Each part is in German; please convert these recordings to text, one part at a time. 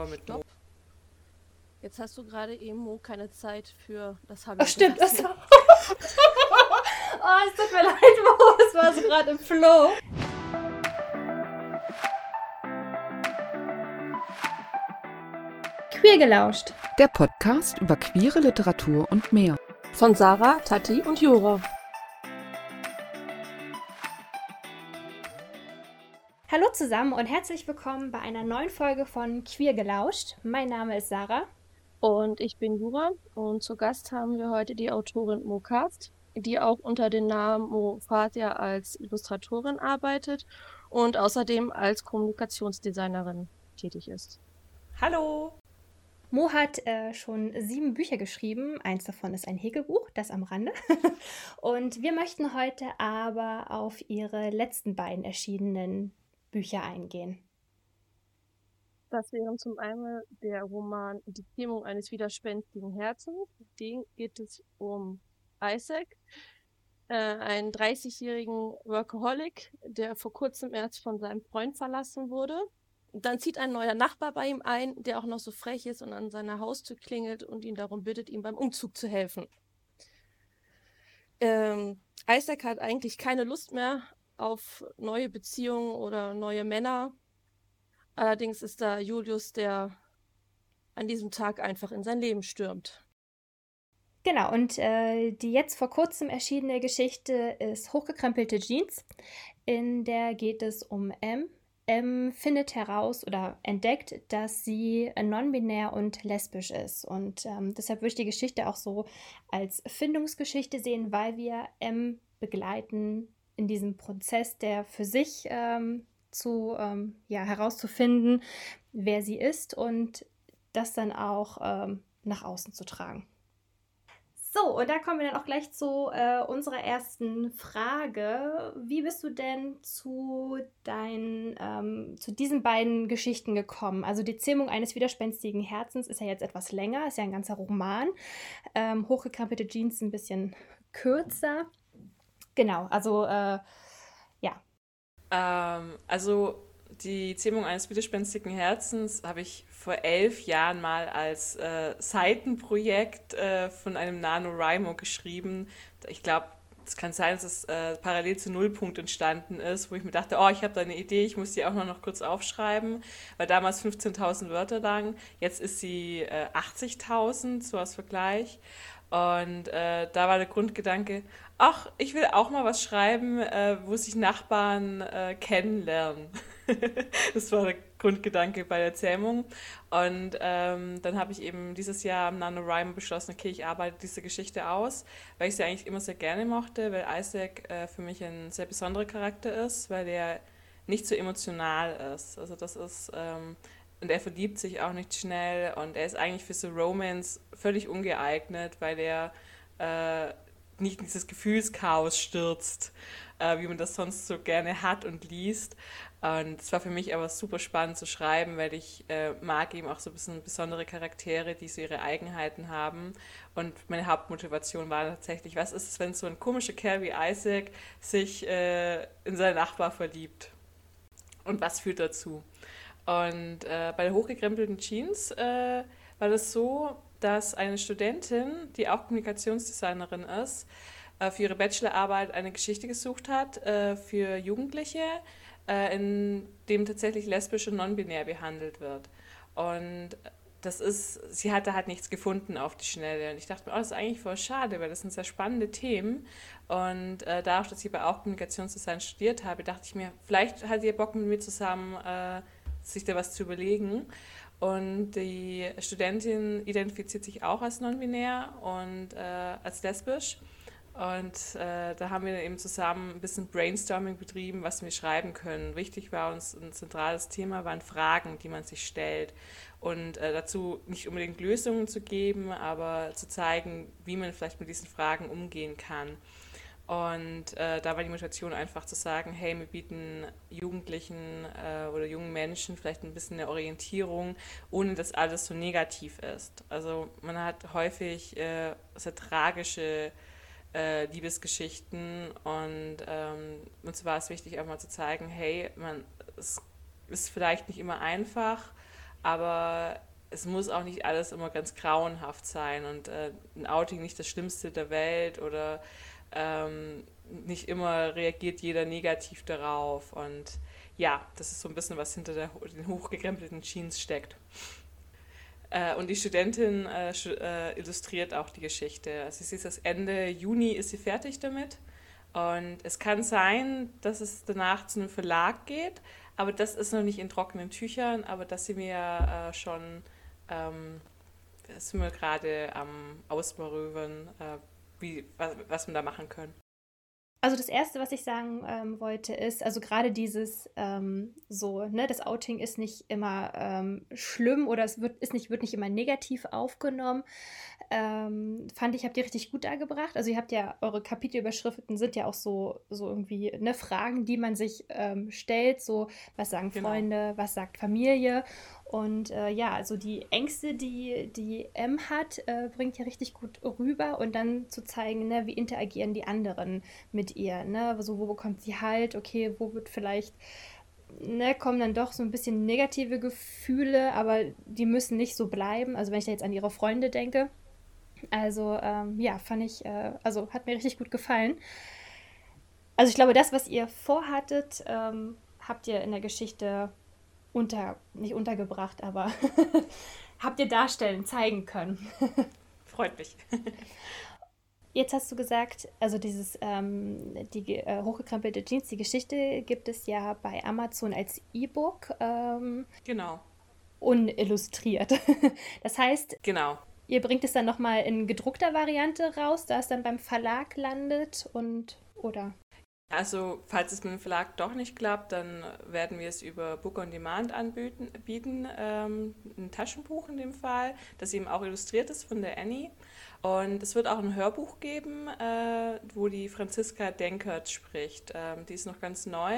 Power mit Mo. Jetzt hast du gerade eben Mo keine Zeit für das Hallo. Ach, stimmt, das war. oh, es tut mir leid, Mo, es war so gerade im Flow. Queer gelauscht. Der Podcast über queere Literatur und mehr. Von Sarah, Tati und Jura. Hallo zusammen und herzlich willkommen bei einer neuen Folge von Queer gelauscht. Mein Name ist Sarah. Und ich bin Jura und zu Gast haben wir heute die Autorin Mo Kast, die auch unter dem Namen Mo Fatia als Illustratorin arbeitet und außerdem als Kommunikationsdesignerin tätig ist. Hallo! Mo hat äh, schon sieben Bücher geschrieben. Eins davon ist ein Häkelbuch, das am Rande. und wir möchten heute aber auf ihre letzten beiden erschienenen Bücher eingehen. Das wären zum einen der Roman Die Zähmung eines widerspenstigen Herzens. Den geht es um Isaac, äh, einen 30-jährigen Workaholic, der vor kurzem erst von seinem Freund verlassen wurde dann zieht ein neuer Nachbar bei ihm ein, der auch noch so frech ist und an seiner Haustür klingelt und ihn darum bittet, ihm beim Umzug zu helfen. Ähm, Isaac hat eigentlich keine Lust mehr auf neue Beziehungen oder neue Männer. Allerdings ist da Julius, der an diesem Tag einfach in sein Leben stürmt. Genau, und äh, die jetzt vor kurzem erschienene Geschichte ist Hochgekrempelte Jeans. In der geht es um M, ähm, findet heraus oder entdeckt, dass sie non-binär und lesbisch ist. Und ähm, deshalb würde ich die Geschichte auch so als Findungsgeschichte sehen, weil wir M begleiten in diesem Prozess, der für sich ähm, zu, ähm, ja, herauszufinden, wer sie ist und das dann auch ähm, nach außen zu tragen. So, und da kommen wir dann auch gleich zu äh, unserer ersten Frage. Wie bist du denn zu deinen, ähm, zu diesen beiden Geschichten gekommen? Also die Zähmung eines widerspenstigen Herzens ist ja jetzt etwas länger, ist ja ein ganzer Roman. Ähm, hochgekrempelte Jeans ein bisschen kürzer. Genau, also äh, ja. Ähm, also die Zähmung eines widerspenstigen Herzens habe ich vor elf Jahren mal als äh, Seitenprojekt äh, von einem NaNoWriMo geschrieben. Ich glaube, es kann sein, dass es äh, parallel zu Nullpunkt entstanden ist, wo ich mir dachte, oh, ich habe da eine Idee, ich muss die auch noch, kurz aufschreiben. War damals 15.000 Wörter lang, jetzt ist sie 80.000, äh, so als Vergleich. Und äh, da war der Grundgedanke, ach, ich will auch mal was schreiben, äh, wo sich Nachbarn äh, kennenlernen. das war der Grundgedanke bei der Zähmung. Und ähm, dann habe ich eben dieses Jahr am NaNoWriMo beschlossen, okay, ich arbeite diese Geschichte aus, weil ich sie eigentlich immer sehr gerne mochte, weil Isaac äh, für mich ein sehr besonderer Charakter ist, weil er nicht so emotional ist. Also das ist... Ähm, und er verliebt sich auch nicht schnell und er ist eigentlich für so Romance völlig ungeeignet, weil er äh, nicht in dieses Gefühlschaos stürzt, äh, wie man das sonst so gerne hat und liest. Und es war für mich aber super spannend zu schreiben, weil ich äh, mag eben auch so ein bisschen besondere Charaktere, die so ihre Eigenheiten haben. Und meine Hauptmotivation war tatsächlich, was ist es, wenn so ein komischer Kerl wie Isaac sich äh, in seinen Nachbar verliebt? Und was führt dazu? Und äh, bei der hochgekrempelten Jeans äh, war das so, dass eine Studentin, die auch Kommunikationsdesignerin ist, äh, für ihre Bachelorarbeit eine Geschichte gesucht hat äh, für Jugendliche, äh, in dem tatsächlich lesbisch und non-binär behandelt wird. Und das ist, sie hatte halt nichts gefunden auf die Schnelle. Und ich dachte mir, oh, das ist eigentlich voll schade, weil das sind sehr spannende Themen. Und äh, dadurch, dass ich aber auch Kommunikationsdesign studiert habe, dachte ich mir, vielleicht hat ihr Bock mit mir zusammen äh, sich da was zu überlegen. Und die Studentin identifiziert sich auch als non-binär und äh, als lesbisch. Und äh, da haben wir eben zusammen ein bisschen Brainstorming betrieben, was wir schreiben können. Wichtig war uns ein zentrales Thema, waren Fragen, die man sich stellt. Und äh, dazu nicht unbedingt Lösungen zu geben, aber zu zeigen, wie man vielleicht mit diesen Fragen umgehen kann. Und äh, da war die Motivation einfach zu sagen, hey, wir bieten Jugendlichen äh, oder jungen Menschen vielleicht ein bisschen eine Orientierung, ohne dass alles so negativ ist. Also man hat häufig äh, sehr tragische äh, Liebesgeschichten und ähm, uns war es wichtig, auch mal zu zeigen, hey, man, es ist vielleicht nicht immer einfach, aber es muss auch nicht alles immer ganz grauenhaft sein und äh, ein Outing nicht das Schlimmste der Welt oder ähm, nicht immer reagiert jeder negativ darauf. Und ja, das ist so ein bisschen, was hinter der, den hochgekrempelten Jeans steckt. Äh, und die Studentin äh, äh, illustriert auch die Geschichte. Also sie ist das Ende Juni ist sie fertig damit. Und es kann sein, dass es danach zu einem Verlag geht, aber das ist noch nicht in trockenen Tüchern, aber dass sie mir äh, schon, ähm, sind wir gerade am Ausbarüben, äh, wie, was, was wir da machen können. Also das Erste, was ich sagen ähm, wollte, ist, also gerade dieses ähm, so, ne, das Outing ist nicht immer ähm, schlimm oder es wird, ist nicht, wird nicht immer negativ aufgenommen. Ähm, fand ich, habt ihr richtig gut dargebracht. Also ihr habt ja, eure Kapitelüberschriften sind ja auch so, so irgendwie ne, Fragen, die man sich ähm, stellt, so was sagen genau. Freunde, was sagt Familie. Und äh, ja, also die Ängste, die die M hat, äh, bringt ja richtig gut rüber und dann zu zeigen, ne, wie interagieren die anderen mit ihr, ne? So, wo bekommt sie Halt, okay, wo wird vielleicht, ne, kommen dann doch so ein bisschen negative Gefühle, aber die müssen nicht so bleiben. Also wenn ich da jetzt an ihre Freunde denke. Also ähm, ja, fand ich, äh, also hat mir richtig gut gefallen. Also ich glaube, das, was ihr vorhattet, ähm, habt ihr in der Geschichte unter, nicht untergebracht, aber habt ihr darstellen, zeigen können. Freut mich. Jetzt hast du gesagt, also dieses ähm, die äh, hochgekrempelte Jeans, die Geschichte gibt es ja bei Amazon als E-Book. Ähm, genau. Unillustriert. das heißt, genau. ihr bringt es dann nochmal in gedruckter Variante raus, da es dann beim Verlag landet und oder? Also, falls es mit dem Verlag doch nicht klappt, dann werden wir es über Book on Demand anbieten, bieten, ähm, ein Taschenbuch in dem Fall, das eben auch illustriert ist von der Annie. Und es wird auch ein Hörbuch geben, äh, wo die Franziska Denkert spricht. Ähm, die ist noch ganz neu,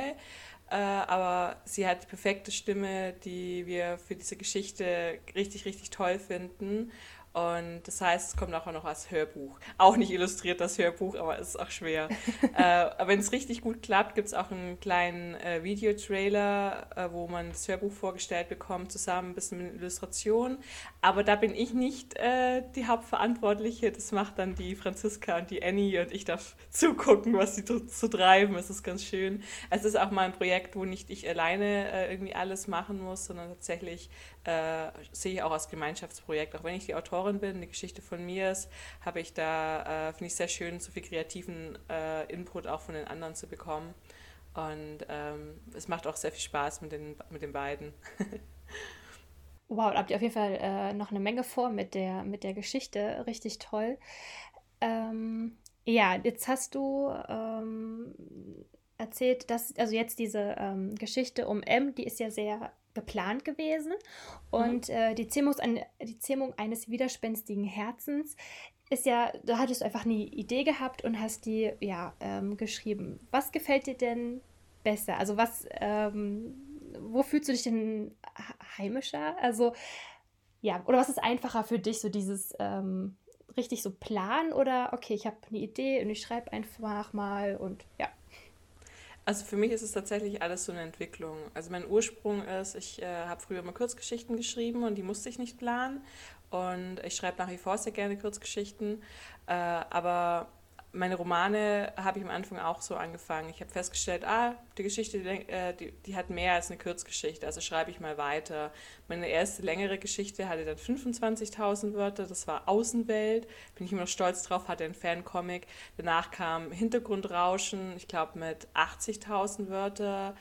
äh, aber sie hat die perfekte Stimme, die wir für diese Geschichte richtig, richtig toll finden. Und das heißt, es kommt auch noch als Hörbuch. Auch nicht illustriert das Hörbuch, aber es ist auch schwer. äh, aber wenn es richtig gut klappt, gibt es auch einen kleinen äh, Videotrailer, äh, wo man das Hörbuch vorgestellt bekommt, zusammen ein bisschen mit Illustrationen. Aber da bin ich nicht äh, die Hauptverantwortliche. Das macht dann die Franziska und die Annie und ich darf zugucken, was sie zu, zu treiben. Es ist ganz schön. Es ist auch mal ein Projekt, wo nicht ich alleine äh, irgendwie alles machen muss, sondern tatsächlich äh, sehe ich auch als Gemeinschaftsprojekt. Auch wenn ich die Autorin bin, eine Geschichte von mir ist, habe ich da, äh, finde ich sehr schön, so viel kreativen äh, Input auch von den anderen zu bekommen. Und ähm, es macht auch sehr viel Spaß mit den, mit den beiden. wow, habt ihr auf jeden Fall äh, noch eine Menge vor mit der, mit der Geschichte. Richtig toll. Ähm, ja, jetzt hast du ähm, erzählt, dass, also jetzt diese ähm, Geschichte um M, die ist ja sehr geplant gewesen. Und mhm. äh, die, Zähmung, die Zähmung eines widerspenstigen Herzens ist ja, da hattest du einfach eine Idee gehabt und hast die ja ähm, geschrieben. Was gefällt dir denn besser? Also was, ähm, wo fühlst du dich denn heimischer? Also ja, oder was ist einfacher für dich, so dieses ähm, richtig so planen oder okay, ich habe eine Idee und ich schreibe einfach mal und ja. Also für mich ist es tatsächlich alles so eine Entwicklung. Also mein Ursprung ist, ich äh, habe früher mal Kurzgeschichten geschrieben und die musste ich nicht planen. Und ich schreibe nach wie vor sehr gerne Kurzgeschichten. Äh, aber meine Romane habe ich am Anfang auch so angefangen. Ich habe festgestellt, ah, die Geschichte, die, äh, die, die, hat mehr als eine Kurzgeschichte, also schreibe ich mal weiter. Meine erste längere Geschichte hatte dann 25.000 Wörter, das war Außenwelt, bin ich immer noch stolz drauf, hatte ein Fancomic. Danach kam Hintergrundrauschen, ich glaube mit 80.000 Wörter.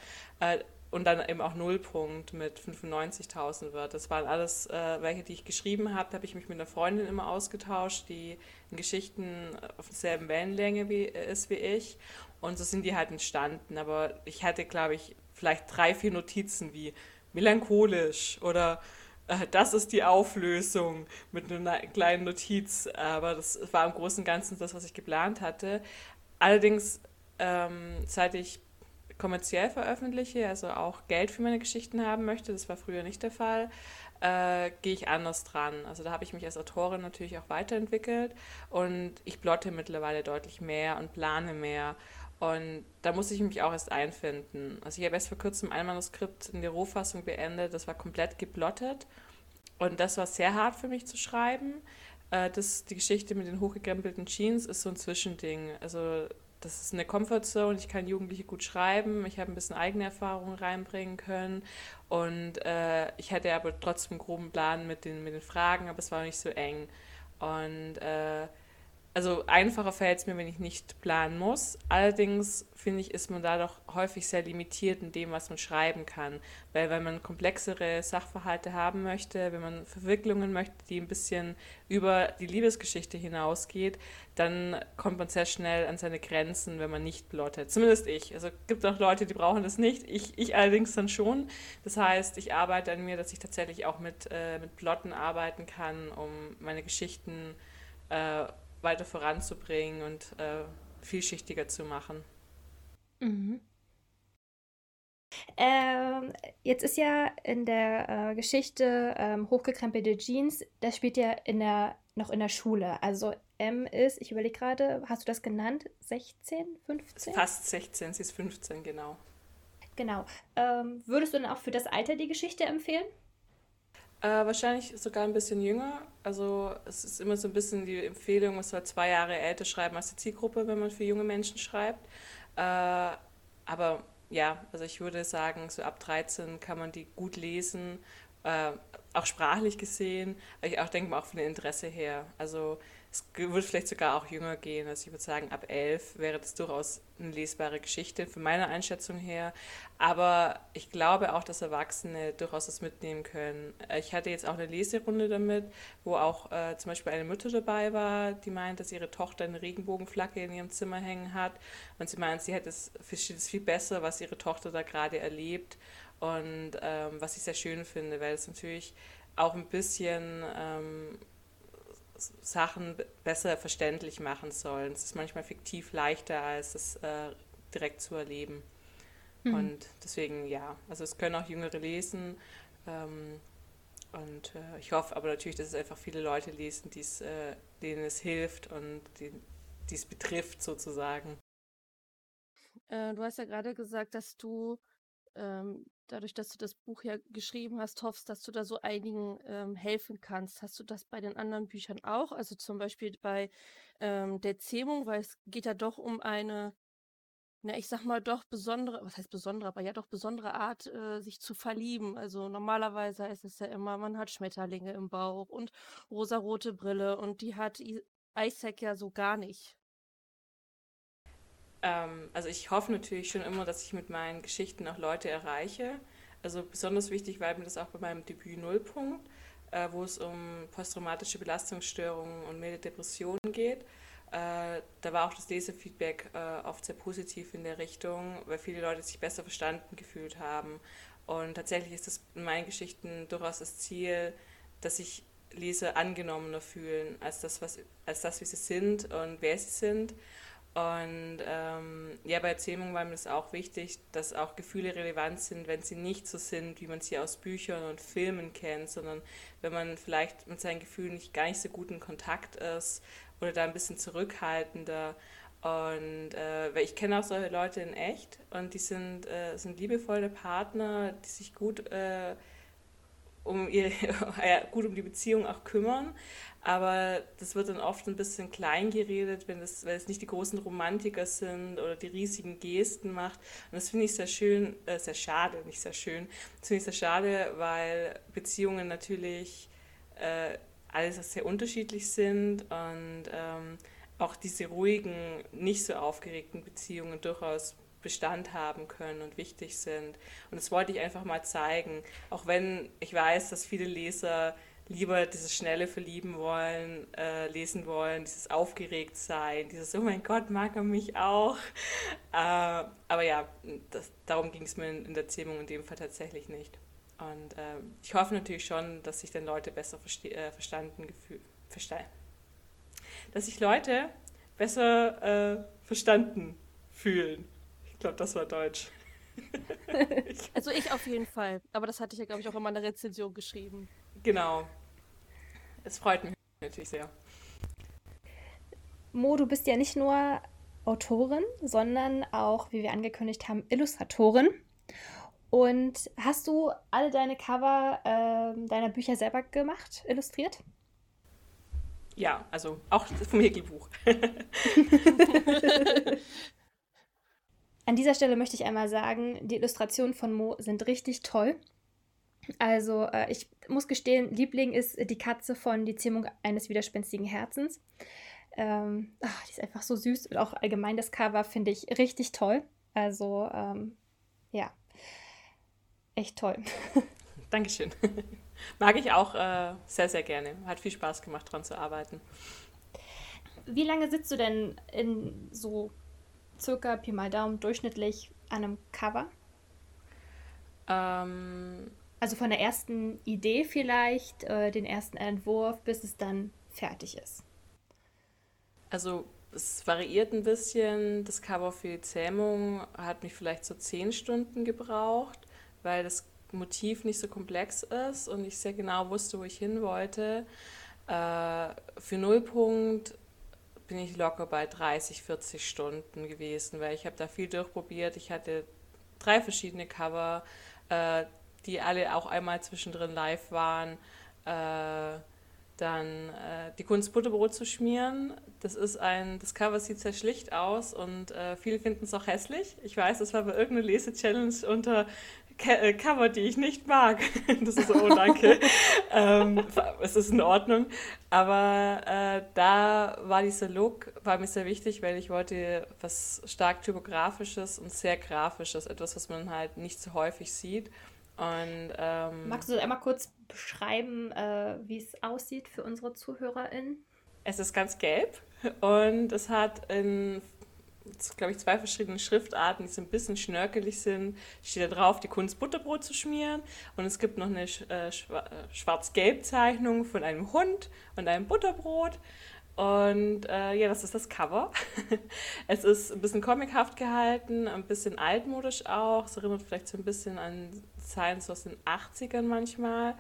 Und dann eben auch Nullpunkt mit 95.000 Wörtern. Das waren alles äh, welche, die ich geschrieben habe. Da habe ich mich mit einer Freundin immer ausgetauscht, die in Geschichten auf derselben Wellenlänge wie, äh, ist wie ich. Und so sind die halt entstanden. Aber ich hatte, glaube ich, vielleicht drei, vier Notizen wie melancholisch oder äh, das ist die Auflösung mit einer kleinen Notiz. Aber das war im Großen und Ganzen das, was ich geplant hatte. Allerdings, ähm, seit ich kommerziell veröffentliche, also auch Geld für meine Geschichten haben möchte, das war früher nicht der Fall, äh, gehe ich anders dran. Also da habe ich mich als Autorin natürlich auch weiterentwickelt und ich plotte mittlerweile deutlich mehr und plane mehr. Und da muss ich mich auch erst einfinden. Also ich habe erst vor kurzem ein Manuskript in der Rohfassung beendet, das war komplett geplottet. Und das war sehr hart für mich zu schreiben. Äh, das, die Geschichte mit den hochgekrempelten Jeans ist so ein Zwischending. Also das ist eine Comfortzone, ich kann Jugendliche gut schreiben, ich habe ein bisschen eigene Erfahrungen reinbringen können und äh, ich hatte aber trotzdem einen groben Plan mit den, mit den Fragen, aber es war nicht so eng. Und äh, also einfacher fällt es mir, wenn ich nicht planen muss. Allerdings finde ich, ist man da doch häufig sehr limitiert in dem, was man schreiben kann. Weil wenn man komplexere Sachverhalte haben möchte, wenn man Verwicklungen möchte, die ein bisschen über die Liebesgeschichte hinausgeht, dann kommt man sehr schnell an seine Grenzen, wenn man nicht plottet. Zumindest ich. Also es gibt auch Leute, die brauchen das nicht. Ich, ich allerdings dann schon. Das heißt, ich arbeite an mir, dass ich tatsächlich auch mit, äh, mit Plotten arbeiten kann, um meine Geschichten äh, weiter voranzubringen und äh, vielschichtiger zu machen. Mhm. Ähm, jetzt ist ja in der äh, Geschichte ähm, hochgekrempelte Jeans, das spielt ja in der, noch in der Schule. Also M ist, ich überlege gerade, hast du das genannt? 16, 15? Fast 16, sie ist 15, genau. Genau. Ähm, würdest du dann auch für das Alter die Geschichte empfehlen? Äh, wahrscheinlich sogar ein bisschen jünger. Also es ist immer so ein bisschen die Empfehlung, man soll zwei Jahre älter schreiben als die Zielgruppe, wenn man für junge Menschen schreibt. Äh, aber ja, also ich würde sagen, so ab 13 kann man die gut lesen, äh, auch sprachlich gesehen, ich auch denke mal auch von dem Interesse her. Also es würde vielleicht sogar auch jünger gehen. Also ich würde sagen, ab elf wäre das durchaus eine lesbare Geschichte von meiner Einschätzung her. Aber ich glaube auch, dass Erwachsene durchaus das mitnehmen können. Ich hatte jetzt auch eine Leserunde damit, wo auch äh, zum Beispiel eine Mutter dabei war, die meint, dass ihre Tochter eine Regenbogenflagge in ihrem Zimmer hängen hat. Und sie meint, sie hätte es, versteht es viel besser, was ihre Tochter da gerade erlebt. Und ähm, was ich sehr schön finde, weil es natürlich auch ein bisschen ähm, Sachen besser verständlich machen sollen. Es ist manchmal fiktiv leichter, als es äh, direkt zu erleben. Mhm. Und deswegen, ja, also es können auch Jüngere lesen. Ähm, und äh, ich hoffe aber natürlich, dass es einfach viele Leute lesen, äh, denen es hilft und die es betrifft sozusagen. Äh, du hast ja gerade gesagt, dass du ähm, dadurch, dass du das Buch ja geschrieben hast, hoffst, dass du da so einigen ähm, helfen kannst. Hast du das bei den anderen Büchern auch? Also zum Beispiel bei ähm, der Zähmung, weil es geht ja doch um eine, na, ich sag mal doch besondere, was heißt besondere, aber ja doch besondere Art, äh, sich zu verlieben. Also normalerweise heißt es ja immer, man hat Schmetterlinge im Bauch und rosarote Brille und die hat Isaac ja so gar nicht. Ähm, also ich hoffe natürlich schon immer, dass ich mit meinen Geschichten auch Leute erreiche. Also besonders wichtig war mir das auch bei meinem Debüt Nullpunkt, äh, wo es um posttraumatische Belastungsstörungen und milde Depressionen geht. Äh, da war auch das Leserfeedback äh, oft sehr positiv in der Richtung, weil viele Leute sich besser verstanden gefühlt haben. Und tatsächlich ist das in meinen Geschichten durchaus das Ziel, dass sich Leser angenommener fühlen als das, was, als das, wie sie sind und wer sie sind. Und ähm, ja, bei Erzählungen war mir das auch wichtig, dass auch Gefühle relevant sind, wenn sie nicht so sind, wie man sie aus Büchern und Filmen kennt, sondern wenn man vielleicht mit seinen Gefühlen nicht gar nicht so gut in Kontakt ist oder da ein bisschen zurückhaltender. Und äh, ich kenne auch solche Leute in echt und die sind, äh, sind liebevolle Partner, die sich gut äh, um ihre, gut um die Beziehung auch kümmern, aber das wird dann oft ein bisschen klein geredet, wenn es, weil es nicht die großen Romantiker sind oder die riesigen Gesten macht. Und das finde ich sehr schön, äh, sehr schade, nicht sehr schön. Das finde ich sehr schade, weil Beziehungen natürlich äh, alles sehr unterschiedlich sind und ähm, auch diese ruhigen, nicht so aufgeregten Beziehungen durchaus Bestand haben können und wichtig sind. Und das wollte ich einfach mal zeigen, auch wenn ich weiß, dass viele Leser lieber dieses schnelle Verlieben wollen, äh, lesen wollen, dieses aufgeregt sein, dieses Oh mein Gott, mag er mich auch. Äh, aber ja, das, darum ging es mir in, in, der Zähmung in dem Fall tatsächlich nicht. Und äh, ich hoffe natürlich schon, dass sich dann Leute besser äh, verstanden gefühlt. Dass sich Leute besser äh, verstanden fühlen. Ich glaube, das war Deutsch. also ich auf jeden Fall. Aber das hatte ich ja, glaube ich, auch in meiner Rezension geschrieben. Genau, es freut mich natürlich sehr. Mo, du bist ja nicht nur Autorin, sondern auch, wie wir angekündigt haben, Illustratorin. Und hast du alle deine Cover äh, deiner Bücher selber gemacht, illustriert? Ja, also auch vom Häkelbuch. An dieser Stelle möchte ich einmal sagen, die Illustrationen von Mo sind richtig toll. Also äh, ich muss gestehen, Liebling ist die Katze von Die Zähmung eines widerspenstigen Herzens. Ähm, ach, die ist einfach so süß und auch allgemein das Cover finde ich richtig toll. Also ähm, ja, echt toll. Dankeschön. Mag ich auch äh, sehr, sehr gerne. Hat viel Spaß gemacht, dran zu arbeiten. Wie lange sitzt du denn in so circa Pi mal Daumen durchschnittlich an einem Cover? Ähm, also von der ersten Idee vielleicht, äh, den ersten Entwurf, bis es dann fertig ist. Also es variiert ein bisschen. Das Cover für die Zähmung hat mich vielleicht so zehn Stunden gebraucht, weil das Motiv nicht so komplex ist und ich sehr genau wusste, wo ich hin wollte. Äh, für Nullpunkt bin ich locker bei 30, 40 Stunden gewesen, weil ich habe da viel durchprobiert. Ich hatte drei verschiedene Cover, äh, die alle auch einmal zwischendrin live waren. Äh, dann äh, die Kunst Butterbrot zu schmieren. Das ist ein, das Cover sieht sehr schlicht aus und äh, viele finden es auch hässlich. Ich weiß, das war bei irgendeiner Lese-Challenge unter Cover, die ich nicht mag. Das ist so, oh danke. ähm, es ist in Ordnung. Aber äh, da war dieser Look, war mir sehr wichtig, weil ich wollte was stark typografisches und sehr grafisches, etwas, was man halt nicht so häufig sieht. Und, ähm, Magst du einmal kurz beschreiben, äh, wie es aussieht für unsere ZuhörerInnen? Es ist ganz gelb und es hat in glaube ich, zwei verschiedene Schriftarten, die so ein bisschen schnörkelig sind. Steht da drauf, die Kunst Butterbrot zu schmieren. Und es gibt noch eine äh, äh, Schwarz-Gelb-Zeichnung von einem Hund und einem Butterbrot. Und äh, ja, das ist das Cover. es ist ein bisschen comichaft gehalten, ein bisschen altmodisch auch. Es erinnert vielleicht so ein bisschen an Science aus den 80ern manchmal.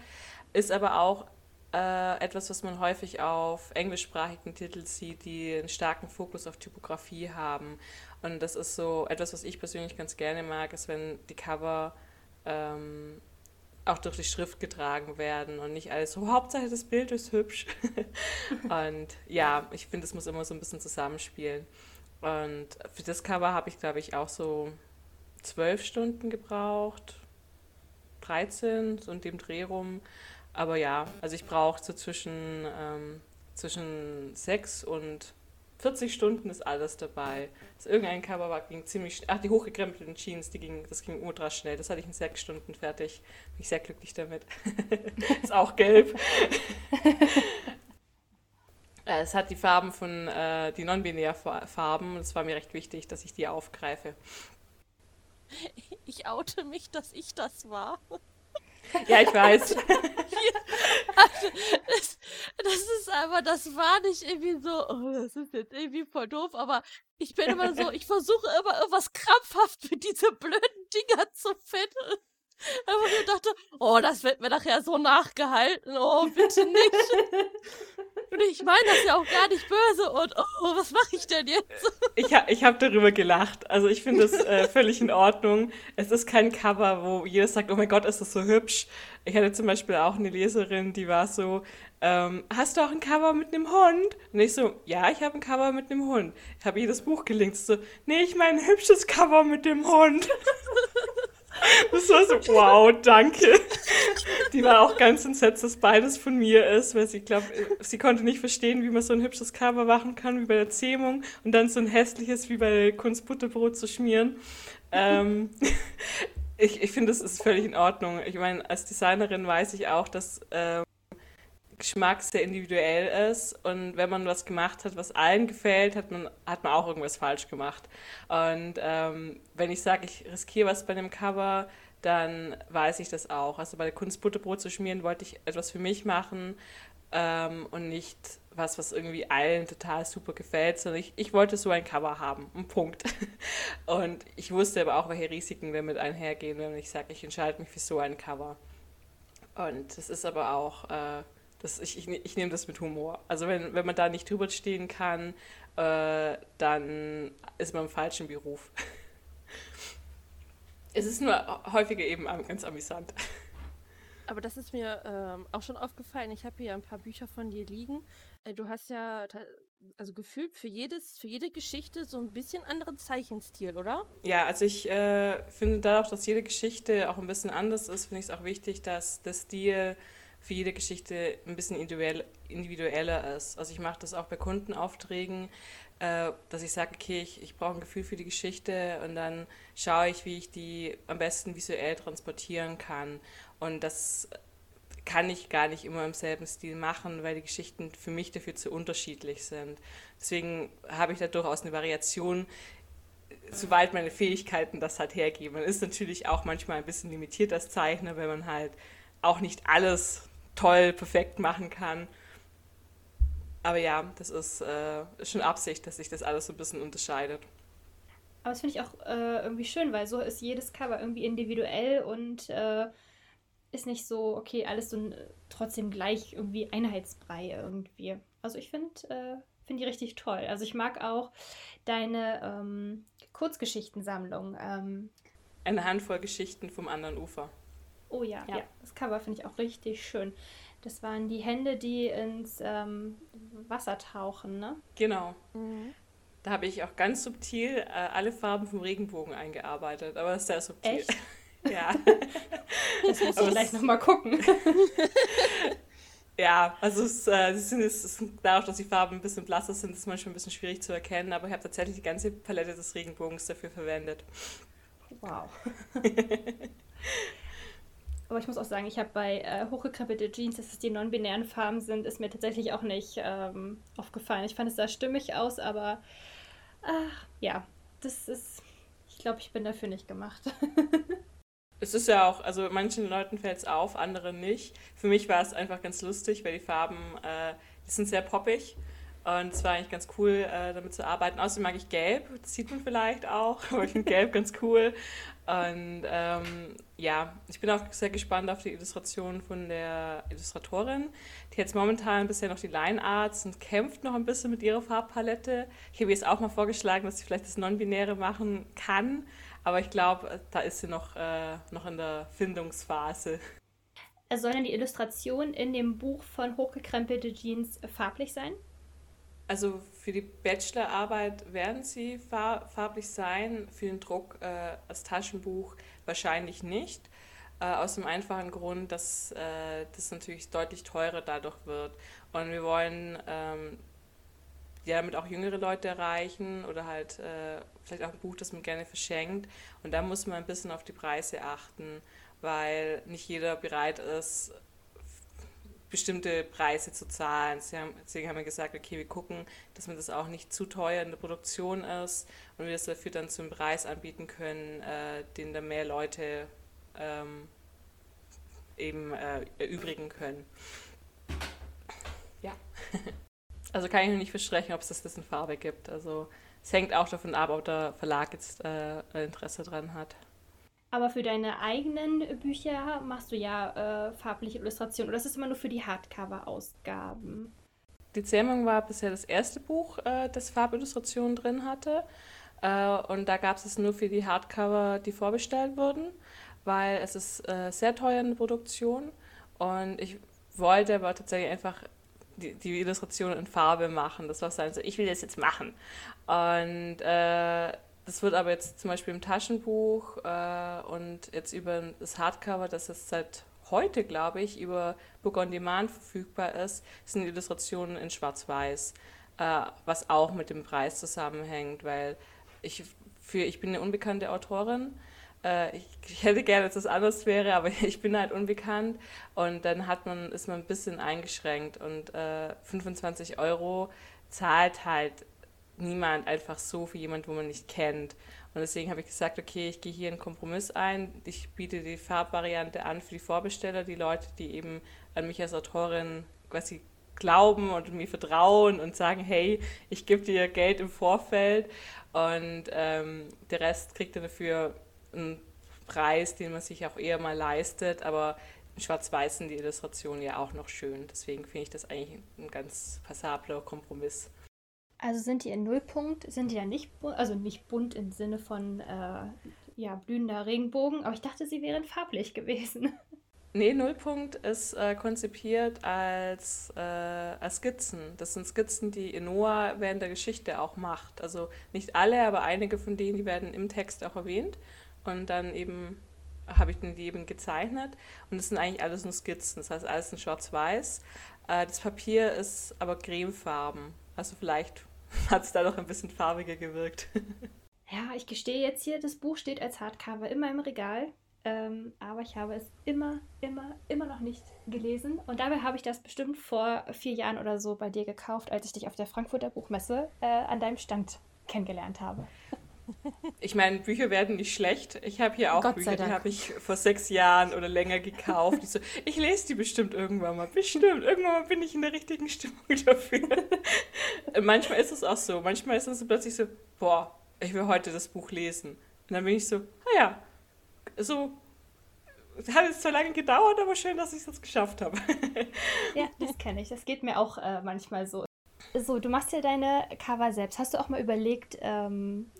Ist aber auch äh, etwas, was man häufig auf englischsprachigen Titeln sieht, die einen starken Fokus auf Typografie haben. Und das ist so etwas, was ich persönlich ganz gerne mag, ist, wenn die Cover ähm, auch durch die Schrift getragen werden und nicht alles so, Hauptsache das Bild ist hübsch. und ja, ich finde, es muss immer so ein bisschen zusammenspielen. Und für das Cover habe ich, glaube ich, auch so zwölf Stunden gebraucht, 13, so dem Dreh rum. Aber ja, also ich brauche so zwischen, ähm, zwischen 6 und 40 Stunden ist alles dabei. Das irgendein Cover war, ging ziemlich schnell. Ach, die hochgekrempelten Jeans, die ging, das ging ultra schnell. Das hatte ich in sechs Stunden fertig. Bin ich sehr glücklich damit. ist auch gelb. Äh, es hat die Farben von, äh, die non-binär Farben. Es war mir recht wichtig, dass ich die aufgreife. Ich oute mich, dass ich das war. Ja, ich weiß. das, das ist aber, das war nicht irgendwie so, oh, das ist jetzt irgendwie voll doof, aber ich bin immer so, ich versuche immer irgendwas krampfhaft mit diese blöden Dinger zu finden. Aber ich dachte, oh, das wird mir nachher so nachgehalten. Oh, bitte nicht. Und ich meine das ja auch gar nicht böse. Und oh, was mache ich denn jetzt? Ich, ha ich habe darüber gelacht. Also ich finde es äh, völlig in Ordnung. Es ist kein Cover, wo jeder sagt, oh mein Gott, ist das so hübsch. Ich hatte zum Beispiel auch eine Leserin, die war so, ähm, hast du auch ein Cover mit einem Hund? Und ich so, ja, ich habe ein Cover mit einem Hund. Ich habe ihr das Buch gelinkt. So, nee, ich meine ein hübsches Cover mit dem Hund. Das war so, wow, danke. Die war auch ganz entsetzt, dass beides von mir ist, weil sie glaubt, sie konnte nicht verstehen, wie man so ein hübsches Cover machen kann, wie bei der Zähmung und dann so ein hässliches wie bei Kunst Butterbrot zu schmieren. Ähm, ich ich finde, das ist völlig in Ordnung. Ich meine, als Designerin weiß ich auch, dass ähm, Geschmack sehr individuell ist und wenn man was gemacht hat, was allen gefällt, hat man, hat man auch irgendwas falsch gemacht. Und ähm, wenn ich sage, ich riskiere was bei einem Cover, dann weiß ich das auch. Also bei der Kunst Butterbrot zu schmieren, wollte ich etwas für mich machen ähm, und nicht was, was irgendwie allen total super gefällt, sondern ich, ich wollte so ein Cover haben. Ein Punkt. Und ich wusste aber auch, welche Risiken damit einhergehen, wenn ich sage, ich entscheide mich für so ein Cover. Und das ist aber auch äh, Das, ich, ich, ich nehme das mit Humor. Also wenn, wenn man da nicht drüber stehen kann, äh, dann ist man im falschen Beruf. es ist nur häufiger eben ganz amüsant. Aber das ist mir ähm, auch schon aufgefallen. Ich habe hier ein paar Bücher von dir liegen. Äh, du hast ja also gefühlt für jedes, für jede Geschichte so ein bisschen anderen Zeichenstil, oder? Ja, also ich äh, finde dadurch, dass jede Geschichte auch ein bisschen anders ist, finde ich es auch wichtig, dass der Stil für jede Geschichte ein bisschen individuell, individueller ist. Also ich mache das auch bei Kundenaufträgen, äh, dass ich sage, okay, ich, ich brauche ein Gefühl für die Geschichte und dann schaue ich, wie ich die am besten visuell transportieren kann. Und das kann ich gar nicht immer im selben Stil machen, weil die Geschichten für mich dafür zu unterschiedlich sind. Deswegen habe ich da durchaus eine Variation, soweit meine Fähigkeiten das halt hergeben. Man ist natürlich auch manchmal ein bisschen limitiert als Zeichner, weil man halt auch nicht alles toll, perfekt machen kann. Aber ja, das ist äh, schon Absicht, dass sich das alles so ein bisschen unterscheidet. Aber das finde ich auch äh, irgendwie schön, weil so ist jedes Cover irgendwie individuell und äh, ist nicht so, okay, alles so ein, trotzdem gleich irgendwie Einheitsbrei irgendwie. Also ich finde äh, find die richtig toll. Also ich mag auch deine ähm, Kurzgeschichtensammlung. Ähm, Eine Handvoll Geschichten vom anderen Ufer. Oh ja, ja. ja. das Cover finde ich auch richtig schön. Das waren die Hände, die ins ähm, Wasser tauchen, ne? Genau. Mhm. Da habe ich auch ganz subtil äh, alle Farben vom Regenbogen eingearbeitet, aber das ist sehr subtil. Echt? Ja. Das muss ich gleich nochmal gucken. Ja, also es, äh, es, sind, es ist dadurch, dass die Farben ein bisschen blasser sind, ist es manchmal ein bisschen schwierig zu erkennen, aber ich habe tatsächlich die ganze Palette des Regenbogens dafür verwendet. Wow. Aber ich muss auch sagen, ich habe bei äh, hochgekrempelten Jeans, dass es die non-binären Farben sind, ist mir tatsächlich auch nicht ähm, aufgefallen. Ich fand es sah stimmig aus, aber ach, ja, das ist, ich glaube, ich bin dafür nicht gemacht. Es ist ja auch, also manchen Leuten fällt es auf, anderen nicht. Für mich war es einfach ganz lustig, weil die Farben, äh, die sind sehr poppig. Und es war eigentlich ganz cool, äh, damit zu arbeiten. Außerdem mag ich Gelb, das sieht man vielleicht auch, aber ich finde Gelb ganz cool. Und ähm, ja, ich bin auch sehr gespannt auf die Illustration von der Illustratorin. Die jetzt momentan bisher noch die Line Arts und kämpft noch ein bisschen mit ihrer Farbpalette. Ich habe jetzt auch mal vorgeschlagen, dass sie vielleicht das Non-Binäre machen kann. Aber ich glaube, da ist sie noch, äh, noch in der Findungsphase. Sollen die Illustrationen in dem Buch von Hochgekrempelte Jeans farblich sein? Also für die Bachelorarbeit werden sie farblich sein, für den Druck äh, als Taschenbuch wahrscheinlich nicht. Äh, aus dem einfachen Grund, dass äh, das natürlich deutlich teurer dadurch wird. Und wir wollen ähm, ja, damit auch jüngere Leute erreichen oder halt äh, vielleicht auch ein Buch, das man gerne verschenkt. Und da muss man ein bisschen auf die Preise achten, weil nicht jeder bereit ist, bestimmte Preise zu zahlen. Deswegen haben wir gesagt, okay, wir gucken, dass man das auch nicht zu teuer in der Produktion ist und wir das dafür dann zum Preis anbieten können, äh, den dann mehr Leute ähm, eben äh, erübrigen können. Ja. Also kann ich noch nicht versprechen, ob es das in Farbe gibt. Also es hängt auch davon ab, ob der Verlag jetzt äh, Interesse dran hat. Aber für deine eigenen Bücher machst du ja äh, farbliche Illustrationen oder ist es immer nur für die Hardcover-Ausgaben? Die Zähmung war bisher das erste Buch, äh, das Farbillustrationen drin hatte. Äh, und da gab es es nur für die Hardcover, die vorbestellt wurden, weil es ist äh, sehr teuer in der Produktion. Und ich wollte aber tatsächlich einfach die, die Illustration in Farbe machen. Das war so, ich will das jetzt machen. Und äh, das wird aber jetzt zum Beispiel im Taschenbuch äh, und jetzt über das Hardcover, das jetzt seit heute, glaube ich, über Book on Demand verfügbar ist, sind Illustrationen in Schwarz-Weiß, äh, was auch mit dem Preis zusammenhängt, weil ich für ich bin eine unbekannte Autorin. Äh, ich, ich, hätte gerne, dass es anders wäre, aber ich bin halt unbekannt. Und dann hat man, ist man ein bisschen eingeschränkt und äh, 25 Euro zahlt halt niemand einfach so für jemanden, wo man nicht kennt. Und deswegen habe ich gesagt, okay, ich gehe hier einen Kompromiss ein. Ich biete die Farbvariante an für die Vorbesteller, die Leute, die eben an mich als Autorin quasi glauben und mir vertrauen und sagen, hey, ich gebe dir Geld im Vorfeld und ähm, der Rest kriegt dann dafür einen Preis, den man sich auch eher mal leistet, aber Schwarz-Weiß sind die Illustrationen ja auch noch schön. Deswegen finde ich das eigentlich ein ganz passabler Kompromiss. Also sind die in Nullpunkt, sind die ja nicht, also nicht bunt im Sinne von äh, ja, blühender Regenbogen, aber ich dachte, sie wären farblich gewesen. Nee, Nullpunkt ist äh, konzipiert als, äh, als Skizzen. Das sind Skizzen, die Enoa während der Geschichte auch macht. Also nicht alle, aber einige von denen, die werden im Text auch erwähnt. Und dann eben habe ich den eben gezeichnet. Und das sind eigentlich alles nur Skizzen. Das heißt, alles in Schwarz-Weiß. Äh, das Papier ist aber cremefarben. Also vielleicht hat es da noch ein bisschen farbiger gewirkt. Ja, ich gestehe jetzt hier, das Buch steht als Hardcover immer im Regal. Ähm, aber ich habe es immer, immer, immer noch nicht gelesen. Und dabei habe ich das bestimmt vor vier Jahren oder so bei dir gekauft, als ich dich auf der Frankfurter Buchmesse äh, an deinem Stand kennengelernt habe. Ich meine, Bücher werden nicht schlecht. Ich habe hier auch Gott Bücher, die habe ich vor sechs Jahren oder länger gekauft. Ich, so, ich lese die bestimmt irgendwann mal. Bestimmt. Irgendwann mal bin ich in der richtigen Stimmung dafür. manchmal ist es auch so. Manchmal ist es so plötzlich so, boah, ich will heute das Buch lesen. Und dann bin ich so, ah ja, so hat es zwar lange gedauert, aber schön, dass ich es jetzt geschafft habe. ja, das kenne ich. Das geht mir auch äh, manchmal so. So, du machst ja deine Cover selbst. Hast du auch mal überlegt, ähm,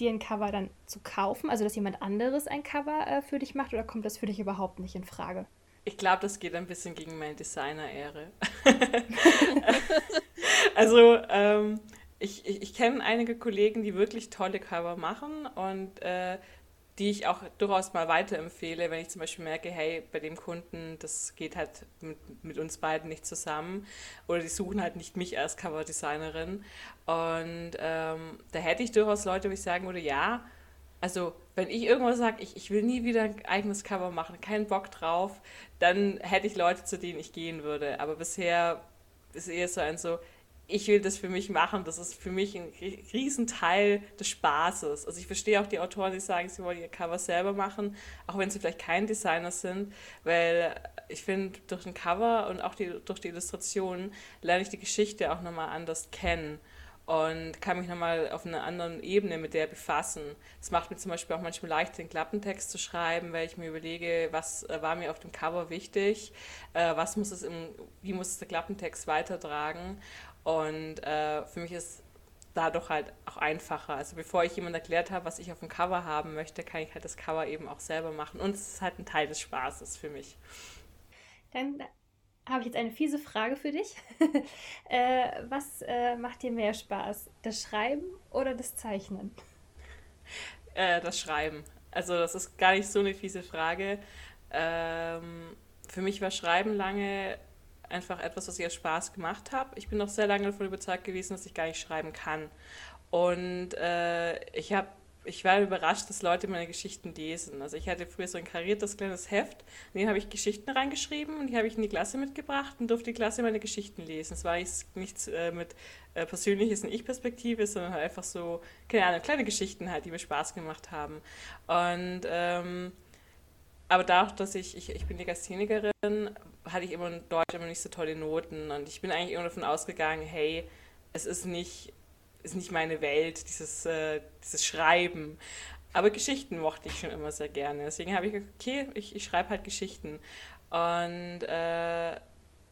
dir ein Cover dann zu kaufen? Also, dass jemand anderes ein Cover äh, für dich macht oder kommt das für dich überhaupt nicht in Frage? Ich glaube, das geht ein bisschen gegen meine Designer-Ehre. also, ähm, ich, ich, ich kenne einige Kollegen, die wirklich tolle Cover machen und äh, die ich auch durchaus mal weiterempfehle, wenn ich zum Beispiel merke, hey, bei dem Kunden, das geht halt mit, mit uns beiden nicht zusammen oder die suchen halt nicht mich als Coverdesignerin. Und ähm, da hätte ich durchaus Leute, wo ich sagen würde, ja, also wenn ich irgendwann sage, ich, ich will nie wieder ein eigenes Cover machen, keinen Bock drauf, dann hätte ich Leute, zu denen ich gehen würde. Aber bisher ist eher so ein so, ich will das für mich machen. Das ist für mich ein Riesenteil des Spaßes. Also ich verstehe auch die Autoren, die sagen, sie wollen ihr Cover selber machen, auch wenn sie vielleicht kein Designer sind, weil ich finde, durch ein Cover und auch die, durch die Illustrationen lerne ich die Geschichte auch nochmal anders kennen und kann mich nochmal auf einer anderen Ebene mit der befassen. Es macht mir zum Beispiel auch manchmal leicht, den Klappentext zu schreiben, weil ich mir überlege, was äh, war mir auf dem Cover wichtig, äh, was muss es im, wie muss es der Klappentext weitertragen und äh, für mich ist dadurch halt auch einfacher. Also bevor ich jemand erklärt habe, was ich auf dem Cover haben möchte, kann ich halt das Cover eben auch selber machen. Und es ist halt ein Teil des Spaßes für mich. Dann habe ich jetzt eine fiese Frage für dich. äh, was äh, macht dir mehr Spaß? Das Schreiben oder das Zeichnen? Äh, das Schreiben. Also das ist gar nicht so eine fiese Frage. Ähm, für mich war Schreiben lange einfach etwas, was ich aus Spaß gemacht habe. Ich bin noch sehr lange davon überzeugt gewesen, dass ich gar nicht schreiben kann. Und äh, ich habe ich war überrascht, dass Leute meine Geschichten lesen. Also ich hatte früher so ein kariertes kleines Heft, in dem habe ich Geschichten reingeschrieben und die habe ich in die Klasse mitgebracht und durfte die Klasse meine Geschichten lesen. Es war nichts äh, mit äh, Persönliches in Ich-Perspektive, sondern halt einfach so, keine Ahnung, kleine Geschichten halt, die mir Spaß gemacht haben. Und ähm, aber dadurch, dass ich, ich, ich bin Legasthenikerin, hatte ich immer in Deutsch immer nicht so tolle Noten. Und ich bin eigentlich immer davon ausgegangen, hey, es ist nicht, ist nicht meine Welt, dieses, äh, dieses Schreiben. Aber Geschichten mochte ich schon immer sehr gerne. Deswegen habe ich gesagt, okay, ich, ich schreibe halt Geschichten. Und äh,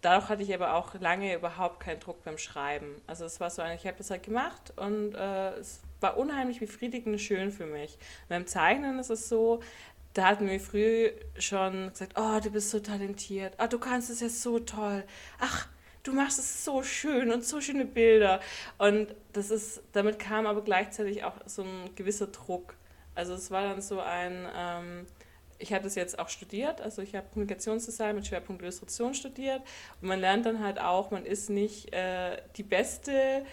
dadurch hatte ich aber auch lange überhaupt keinen Druck beim Schreiben. Also es war so, ich habe das halt gemacht und äh, es war unheimlich befriedigend und schön für mich. beim Zeichnen ist es so, da hatten wir früh schon gesagt, oh, du bist so talentiert, oh, du kannst es jetzt so toll, ach, du machst es so schön und so schöne Bilder. Und das ist, damit kam aber gleichzeitig auch so ein gewisser Druck. Also es war dann so ein, ähm, ich habe das jetzt auch studiert, also ich habe Kommunikationsdesign mit Schwerpunkt Illustration studiert und man lernt dann halt auch, man ist nicht äh, die Beste,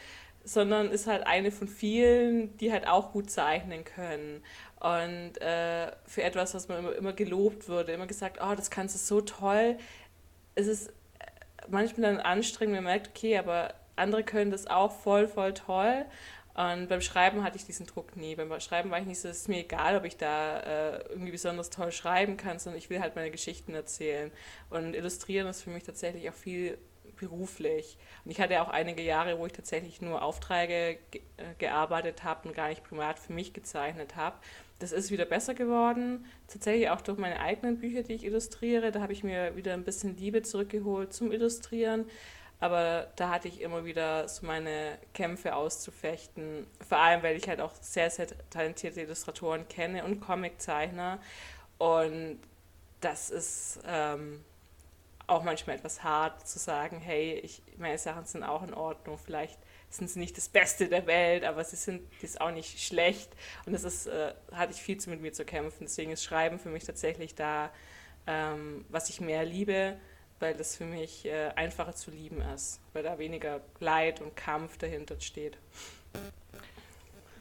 sondern ist halt eine von vielen, die halt auch gut zeichnen können. Und äh, für etwas, was man immer, immer gelobt wurde, immer gesagt, oh, das kannst du so toll. Es ist manchmal dann anstrengend, man merkt, okay, aber andere können das auch voll, voll toll. Und beim Schreiben hatte ich diesen Druck nie. Beim Schreiben war ich nicht so, es ist mir egal, ob ich da äh, irgendwie besonders toll schreiben kann, sondern ich will halt meine Geschichten erzählen. Und Illustrieren ist für mich tatsächlich auch viel beruflich. Und ich hatte auch einige Jahre, wo ich tatsächlich nur Aufträge ge äh, gearbeitet habe und gar nicht privat für mich gezeichnet habe. Das ist wieder besser geworden. Tatsächlich auch durch meine eigenen Bücher, die ich illustriere. Da habe ich mir wieder ein bisschen Liebe zurückgeholt zum Illustrieren. Aber da hatte ich immer wieder so meine Kämpfe auszufechten. Vor allem, weil ich halt auch sehr, sehr talentierte Illustratoren kenne und Comiczeichner. Und das ist ähm, auch manchmal etwas hart zu sagen, hey, ich, meine Sachen sind auch in Ordnung. Vielleicht sind sie nicht das Beste der Welt, aber sie sind ist auch nicht schlecht. Und das ist, äh, hatte ich viel zu mit mir zu kämpfen. Deswegen ist Schreiben für mich tatsächlich da, ähm, was ich mehr liebe weil das für mich äh, einfacher zu lieben ist, weil da weniger Leid und Kampf dahinter steht.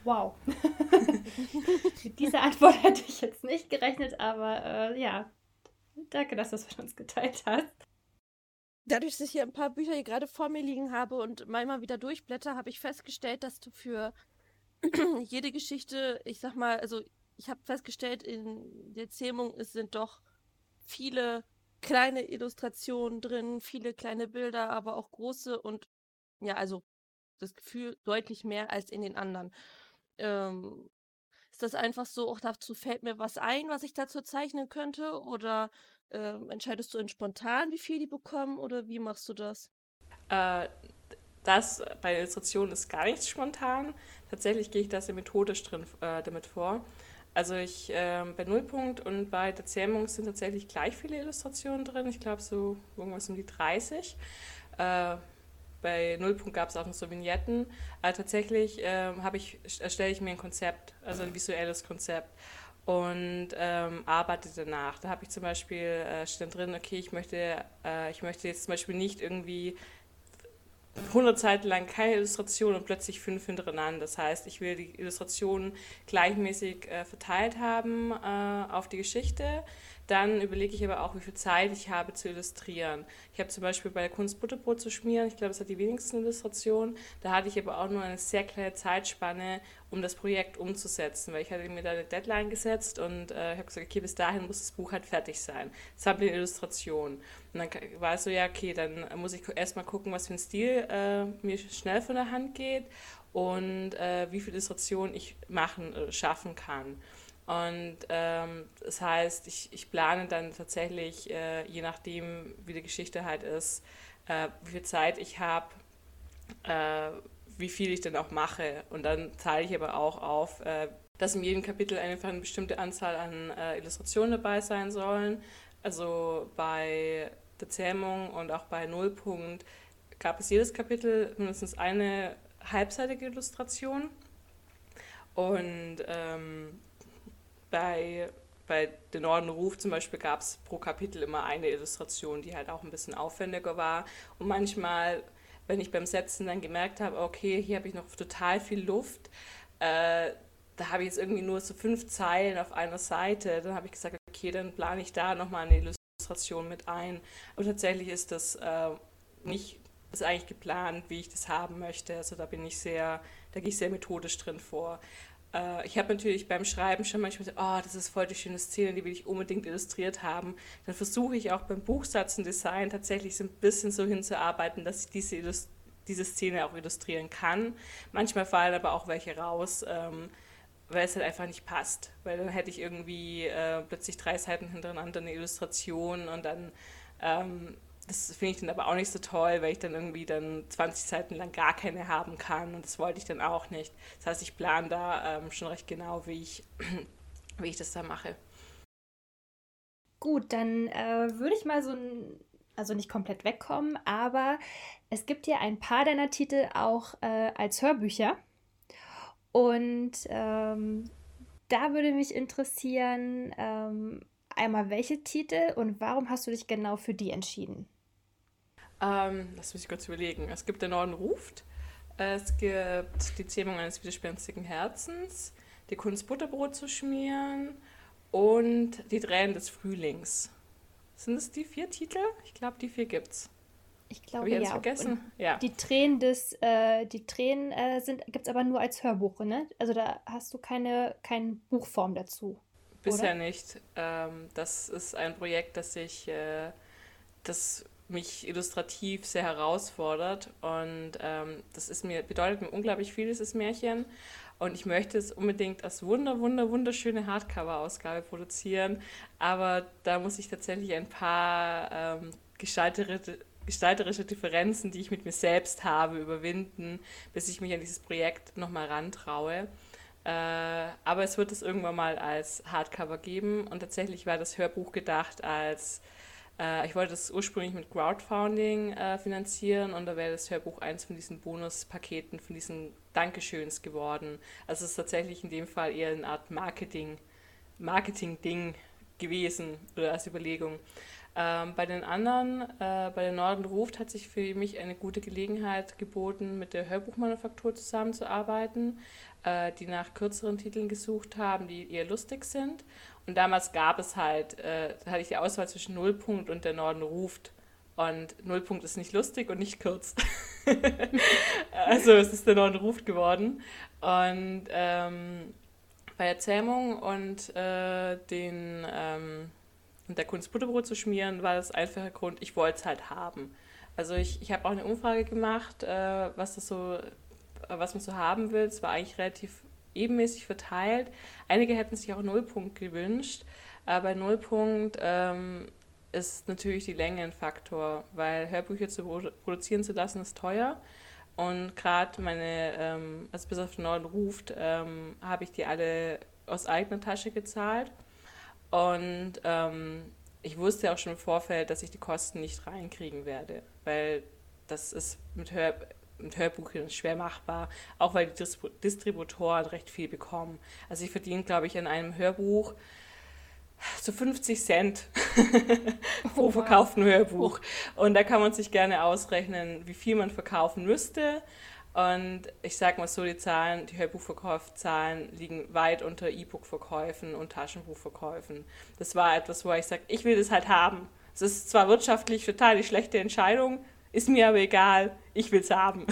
Wow. Mit dieser Antwort hätte ich jetzt nicht gerechnet, aber äh, ja, danke, dass du es mit uns geteilt hast. Dadurch, dass ich hier ein paar Bücher hier gerade vor mir liegen habe und mal wieder durchblätter, habe ich festgestellt, dass du für jede Geschichte, ich sag mal, also ich habe festgestellt, in der Zähmung es sind doch viele kleine Illustrationen drin, viele kleine Bilder, aber auch große und ja, also das Gefühl deutlich mehr als in den anderen. Ähm, ist das einfach so, auch dazu fällt mir was ein, was ich dazu zeichnen könnte? Oder äh, entscheidest du in spontan, wie viel die bekommen oder wie machst du das? Äh, das bei Illustrationen ist gar nichts spontan. Tatsächlich gehe ich da sehr methodisch drin äh, damit vor. Also ich äh, bei Nullpunkt und bei der Zähmung sind tatsächlich gleich viele Illustrationen drin. Ich glaube so irgendwas um die 30. Äh, bei Nullpunkt gab es auch noch so Vignetten. Aber tatsächlich äh, ich, erstelle ich mir ein Konzept, also ein visuelles Konzept und ähm, arbeite danach. Da habe ich zum Beispiel äh, steht drin, okay, ich möchte, äh, ich möchte jetzt zum Beispiel nicht irgendwie 100 Seiten lang keine Illustration und plötzlich fünf hintereinander. Das heißt, ich will die Illustrationen gleichmäßig äh, verteilt haben äh, auf die Geschichte. Dann überlege ich aber auch, wie viel Zeit ich habe zu illustrieren. Ich habe zum Beispiel bei der Kunst Butterbrot zu schmieren, ich glaube, es hat die wenigsten Illustrationen. Da hatte ich aber auch nur eine sehr kleine Zeitspanne, um das Projekt umzusetzen, weil ich hatte mir da eine Deadline gesetzt und äh, ich habe gesagt, okay, bis dahin muss das Buch halt fertig sein. Die Illustrationen. Und dann war es so, ja, okay, dann muss ich erstmal gucken, was für ein Stil äh, mir schnell von der Hand geht und äh, wie viele Illustrationen ich machen, äh, schaffen kann. Und ähm, das heißt, ich, ich plane dann tatsächlich, äh, je nachdem, wie die Geschichte halt ist, äh, wie viel Zeit ich habe, äh, wie viel ich dann auch mache. Und dann teile ich aber auch auf, äh, dass in jedem Kapitel einfach eine bestimmte Anzahl an äh, Illustrationen dabei sein sollen. Also bei der Zähmung und auch bei Nullpunkt gab es jedes Kapitel mindestens eine halbseitige Illustration. Und ähm, bei, bei Den Norden Ruf zum Beispiel gab es pro Kapitel immer eine Illustration, die halt auch ein bisschen aufwendiger war. Und manchmal, wenn ich beim Setzen dann gemerkt habe, okay, hier habe ich noch total viel Luft, äh, da habe ich jetzt irgendwie nur so fünf Zeilen auf einer Seite, dann habe ich gesagt, okay, dann plane ich da nochmal eine Illustration mit ein. Aber tatsächlich ist das äh, nicht ist eigentlich geplant, wie ich das haben möchte. Also da bin ich sehr, da gehe ich sehr methodisch drin vor. Äh, ich habe natürlich beim Schreiben schon manchmal gesagt, oh, das ist voll die schöne Szene, die will ich unbedingt illustriert haben. Dann versuche ich auch beim Buchsatzendesign tatsächlich so ein bisschen so hinzuarbeiten, dass ich diese, diese Szene auch illustrieren kann. Manchmal fallen aber auch welche raus, ähm, weil es halt einfach nicht passt. Weil dann hätte ich irgendwie äh, plötzlich drei Seiten hintereinander eine Illustration und dann ähm, das finde ich dann aber auch nicht so toll, weil ich dann irgendwie dann 20 Seiten lang gar keine haben kann und das wollte ich dann auch nicht. Das heißt, ich plane da ähm, schon recht genau, wie ich, wie ich das da mache. Gut, dann äh, würde ich mal so ein, also nicht komplett wegkommen, aber es gibt ja ein paar deiner Titel auch äh, als Hörbücher. Und ähm, da würde mich interessieren, ähm, einmal welche Titel und warum hast du dich genau für die entschieden? Ähm, das muss ich kurz überlegen. Es gibt den Norden ruft, es gibt die Zähmung eines widerspenstigen Herzens, die Kunst Butterbrot zu schmieren und die Tränen des Frühlings. Sind es die vier Titel? Ich glaube, die vier gibt's. Ich glaube, ich ja. vergessen? Und ja. Die Tränen des, äh, die Tränen äh, sind, gibt es aber nur als Hörbuch, ne? Also da hast du keine, keine Buchform dazu. Bisher oder? nicht. Ähm, das ist ein Projekt, das ich, äh, das mich illustrativ sehr herausfordert und ähm, das ist mir, bedeutet mir unglaublich viel, dieses Märchen. Und ich möchte es unbedingt als wunder, wunder, wunderschöne Hardcover-Ausgabe produzieren. Aber da muss ich tatsächlich ein paar ähm, gestalterische, gestalterische Differenzen, die ich mit mir selbst habe, überwinden, bis ich mich an dieses Projekt nochmal rantraue. Äh, aber es wird es irgendwann mal als Hardcover geben. Und tatsächlich war das Hörbuch gedacht als äh, ich wollte das ursprünglich mit Crowdfunding äh, finanzieren und da wäre das Hörbuch eins von diesen Bonuspaketen, von diesen Dankeschöns geworden. Also es ist tatsächlich in dem Fall eher eine Art Marketing, Marketing-Ding gewesen oder als Überlegung. Ähm, bei den anderen, äh, bei der Norden ruft, hat sich für mich eine gute Gelegenheit geboten, mit der Hörbuchmanufaktur zusammenzuarbeiten, äh, die nach kürzeren Titeln gesucht haben, die eher lustig sind. Und damals gab es halt, äh, da hatte ich die Auswahl zwischen Nullpunkt und der Norden ruft. Und Nullpunkt ist nicht lustig und nicht kurz. also es ist der Norden ruft geworden. Und ähm, bei der Zähmung und äh, den ähm, und der Kunst Butterbrot zu schmieren, war das einfache Grund, ich wollte es halt haben. Also ich, ich habe auch eine Umfrage gemacht, äh, was das so, was man so haben will. Es war eigentlich relativ ebenmäßig verteilt. Einige hätten sich auch Nullpunkt gewünscht, aber Nullpunkt ähm, ist natürlich die Länge ein Faktor, weil Hörbücher zu produzieren zu lassen ist teuer. Und gerade meine, ähm, also bis auf den Norden ruft, ähm, habe ich die alle aus eigener Tasche gezahlt. Und ähm, ich wusste auch schon im Vorfeld, dass ich die Kosten nicht reinkriegen werde, weil das ist mit, Hör mit Hörbuchen schwer machbar, auch weil die Distributoren recht viel bekommen. Also ich verdiene, glaube ich, an einem Hörbuch so 50 Cent pro verkauften Hörbuch. Und da kann man sich gerne ausrechnen, wie viel man verkaufen müsste. Und ich sage mal so, die Zahlen, die Hörbuchverkaufszahlen liegen weit unter E-Book-Verkäufen und Taschenbuchverkäufen. Das war etwas, wo ich sage, ich will das halt haben. Es ist zwar wirtschaftlich total die schlechte Entscheidung, ist mir aber egal, ich will es haben.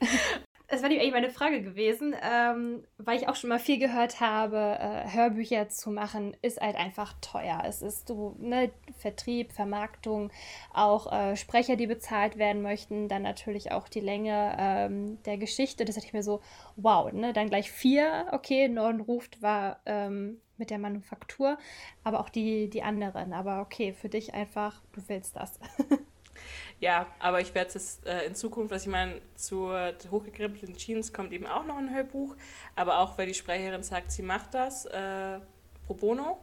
Das war eigentlich meine Frage gewesen, ähm, weil ich auch schon mal viel gehört habe, äh, Hörbücher zu machen ist halt einfach teuer. Es ist so, ne, Vertrieb, Vermarktung, auch äh, Sprecher, die bezahlt werden möchten, dann natürlich auch die Länge ähm, der Geschichte. Das hatte ich mir so, wow, ne, dann gleich vier, okay, Norden ruft war ähm, mit der Manufaktur, aber auch die, die anderen. Aber okay, für dich einfach, du willst das. Ja, aber ich werde es äh, in Zukunft, was ich meine, zur hochgekrempelten Jeans kommt eben auch noch ein Hörbuch, aber auch weil die Sprecherin sagt, sie macht das äh, pro bono,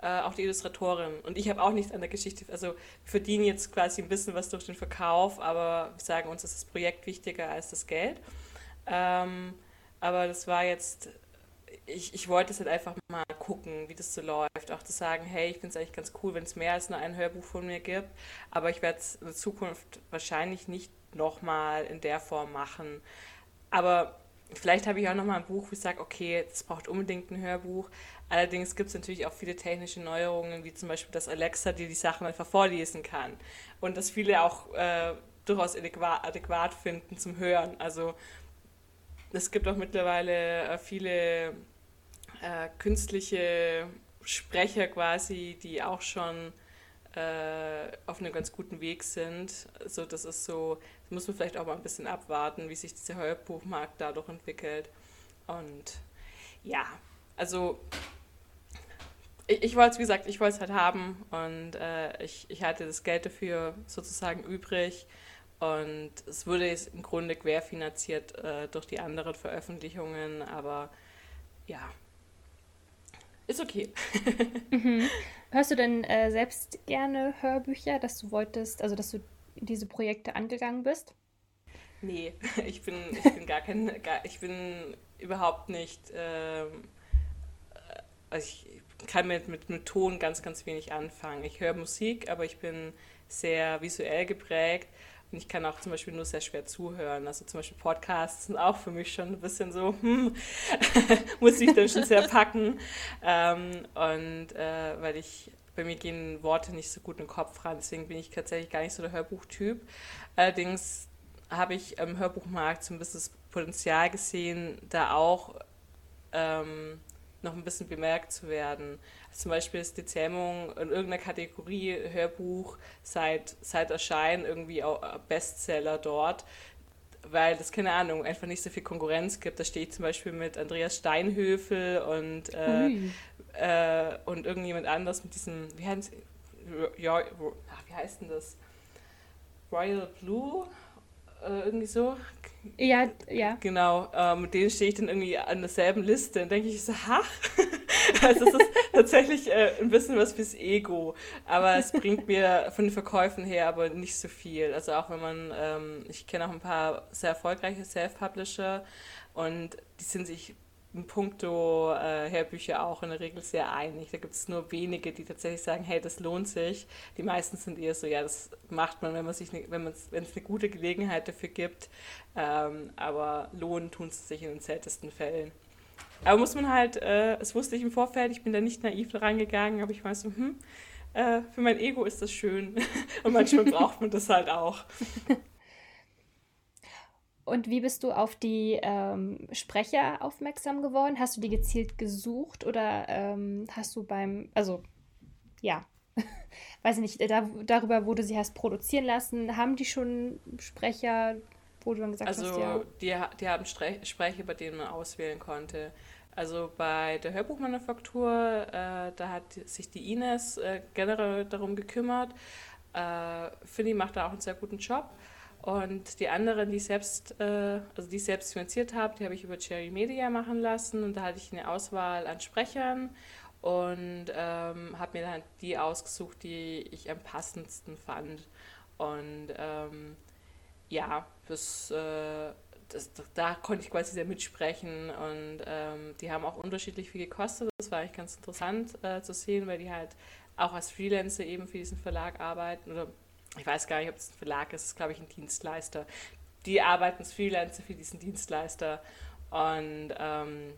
äh, auch die Illustratorin. Und ich habe auch nichts an der Geschichte, also verdienen jetzt quasi ein bisschen was durch den Verkauf, aber wir sagen uns, ist das Projekt wichtiger als das Geld. Ähm, aber das war jetzt ich, ich wollte es halt einfach mal gucken, wie das so läuft. Auch zu sagen, hey, ich finde es eigentlich ganz cool, wenn es mehr als nur ein Hörbuch von mir gibt. Aber ich werde es in Zukunft wahrscheinlich nicht nochmal in der Form machen. Aber vielleicht habe ich auch nochmal ein Buch, wo ich sage, okay, das braucht unbedingt ein Hörbuch. Allerdings gibt es natürlich auch viele technische Neuerungen, wie zum Beispiel, dass Alexa dir die Sachen einfach vorlesen kann. Und dass viele auch äh, durchaus adäquat, adäquat finden zum Hören. Also es gibt auch mittlerweile äh, viele äh, künstliche Sprecher quasi, die auch schon äh, auf einem ganz guten Weg sind. Also das ist so, das muss man vielleicht auch mal ein bisschen abwarten, wie sich dieser Hörbuchmarkt dadurch entwickelt. Und ja, also ich, ich wollte es, wie gesagt, ich wollte es halt haben und äh, ich, ich hatte das Geld dafür sozusagen übrig. Und es wurde jetzt im Grunde querfinanziert äh, durch die anderen Veröffentlichungen, aber ja, ist okay. mhm. Hörst du denn äh, selbst gerne Hörbücher, dass du wolltest, also dass du diese Projekte angegangen bist? Nee, ich bin, ich bin gar kein, gar, ich bin überhaupt nicht, ähm, äh, also ich kann mit, mit, mit Ton ganz, ganz wenig anfangen. Ich höre Musik, aber ich bin sehr visuell geprägt ich kann auch zum Beispiel nur sehr schwer zuhören. Also zum Beispiel Podcasts sind auch für mich schon ein bisschen so, hm, muss ich dann schon sehr packen. Ähm, und äh, weil ich bei mir gehen Worte nicht so gut in den Kopf ran, deswegen bin ich tatsächlich gar nicht so der Hörbuchtyp. Allerdings habe ich im Hörbuchmarkt so ein bisschen das Potenzial gesehen, da auch ähm, noch ein bisschen bemerkt zu werden. Zum Beispiel ist die Zähmung in irgendeiner Kategorie Hörbuch seit, seit Erscheinen irgendwie auch Bestseller dort, weil das, keine Ahnung, einfach nicht so viel Konkurrenz gibt. Da stehe ich zum Beispiel mit Andreas Steinhöfel und, äh, äh, und irgendjemand anders mit diesem, wie heißt, ja, wie heißt denn das? Royal Blue? Äh, irgendwie so. Ja, ja. Genau, äh, mit denen stehe ich dann irgendwie an derselben Liste und denke ich so, ha? also es ist tatsächlich äh, ein bisschen was fürs Ego, aber es bringt mir von den Verkäufen her aber nicht so viel. Also auch wenn man, ähm, ich kenne auch ein paar sehr erfolgreiche Self-Publisher und die sind sich in puncto äh, Hörbücher auch in der Regel sehr einig. Da gibt es nur wenige, die tatsächlich sagen, hey, das lohnt sich. Die meisten sind eher so, ja, das macht man, wenn man sich, ne, wenn es eine gute Gelegenheit dafür gibt. Ähm, aber lohnen tun es sich in den seltensten Fällen. Aber muss man halt, äh, das wusste ich im Vorfeld, ich bin da nicht naiv rangegangen, aber ich war so, hm, äh, für mein Ego ist das schön. Und manchmal braucht man das halt auch. Und wie bist du auf die ähm, Sprecher aufmerksam geworden? Hast du die gezielt gesucht oder ähm, hast du beim, also ja, weiß ich nicht, da, darüber, wo du sie hast produzieren lassen, haben die schon Sprecher, wo du dann gesagt also, hast, ja? Also die, die haben Sprecher, bei denen man auswählen konnte. Also bei der Hörbuchmanufaktur, äh, da hat sich die Ines äh, generell darum gekümmert. Äh, Finny macht da auch einen sehr guten Job. Und die anderen, die selbst, äh, also die ich selbst finanziert habe, die habe ich über Cherry Media machen lassen und da hatte ich eine Auswahl an Sprechern und ähm, habe mir dann die ausgesucht, die ich am passendsten fand. Und ähm, ja, das, äh, das, da konnte ich quasi sehr mitsprechen und ähm, die haben auch unterschiedlich viel gekostet. Das war eigentlich ganz interessant äh, zu sehen, weil die halt auch als Freelancer eben für diesen Verlag arbeiten oder ich weiß gar nicht, ob es ein Verlag ist, es ist, glaube ich, ein Dienstleister. Die arbeiten als Freelancer für diesen Dienstleister. Und ähm,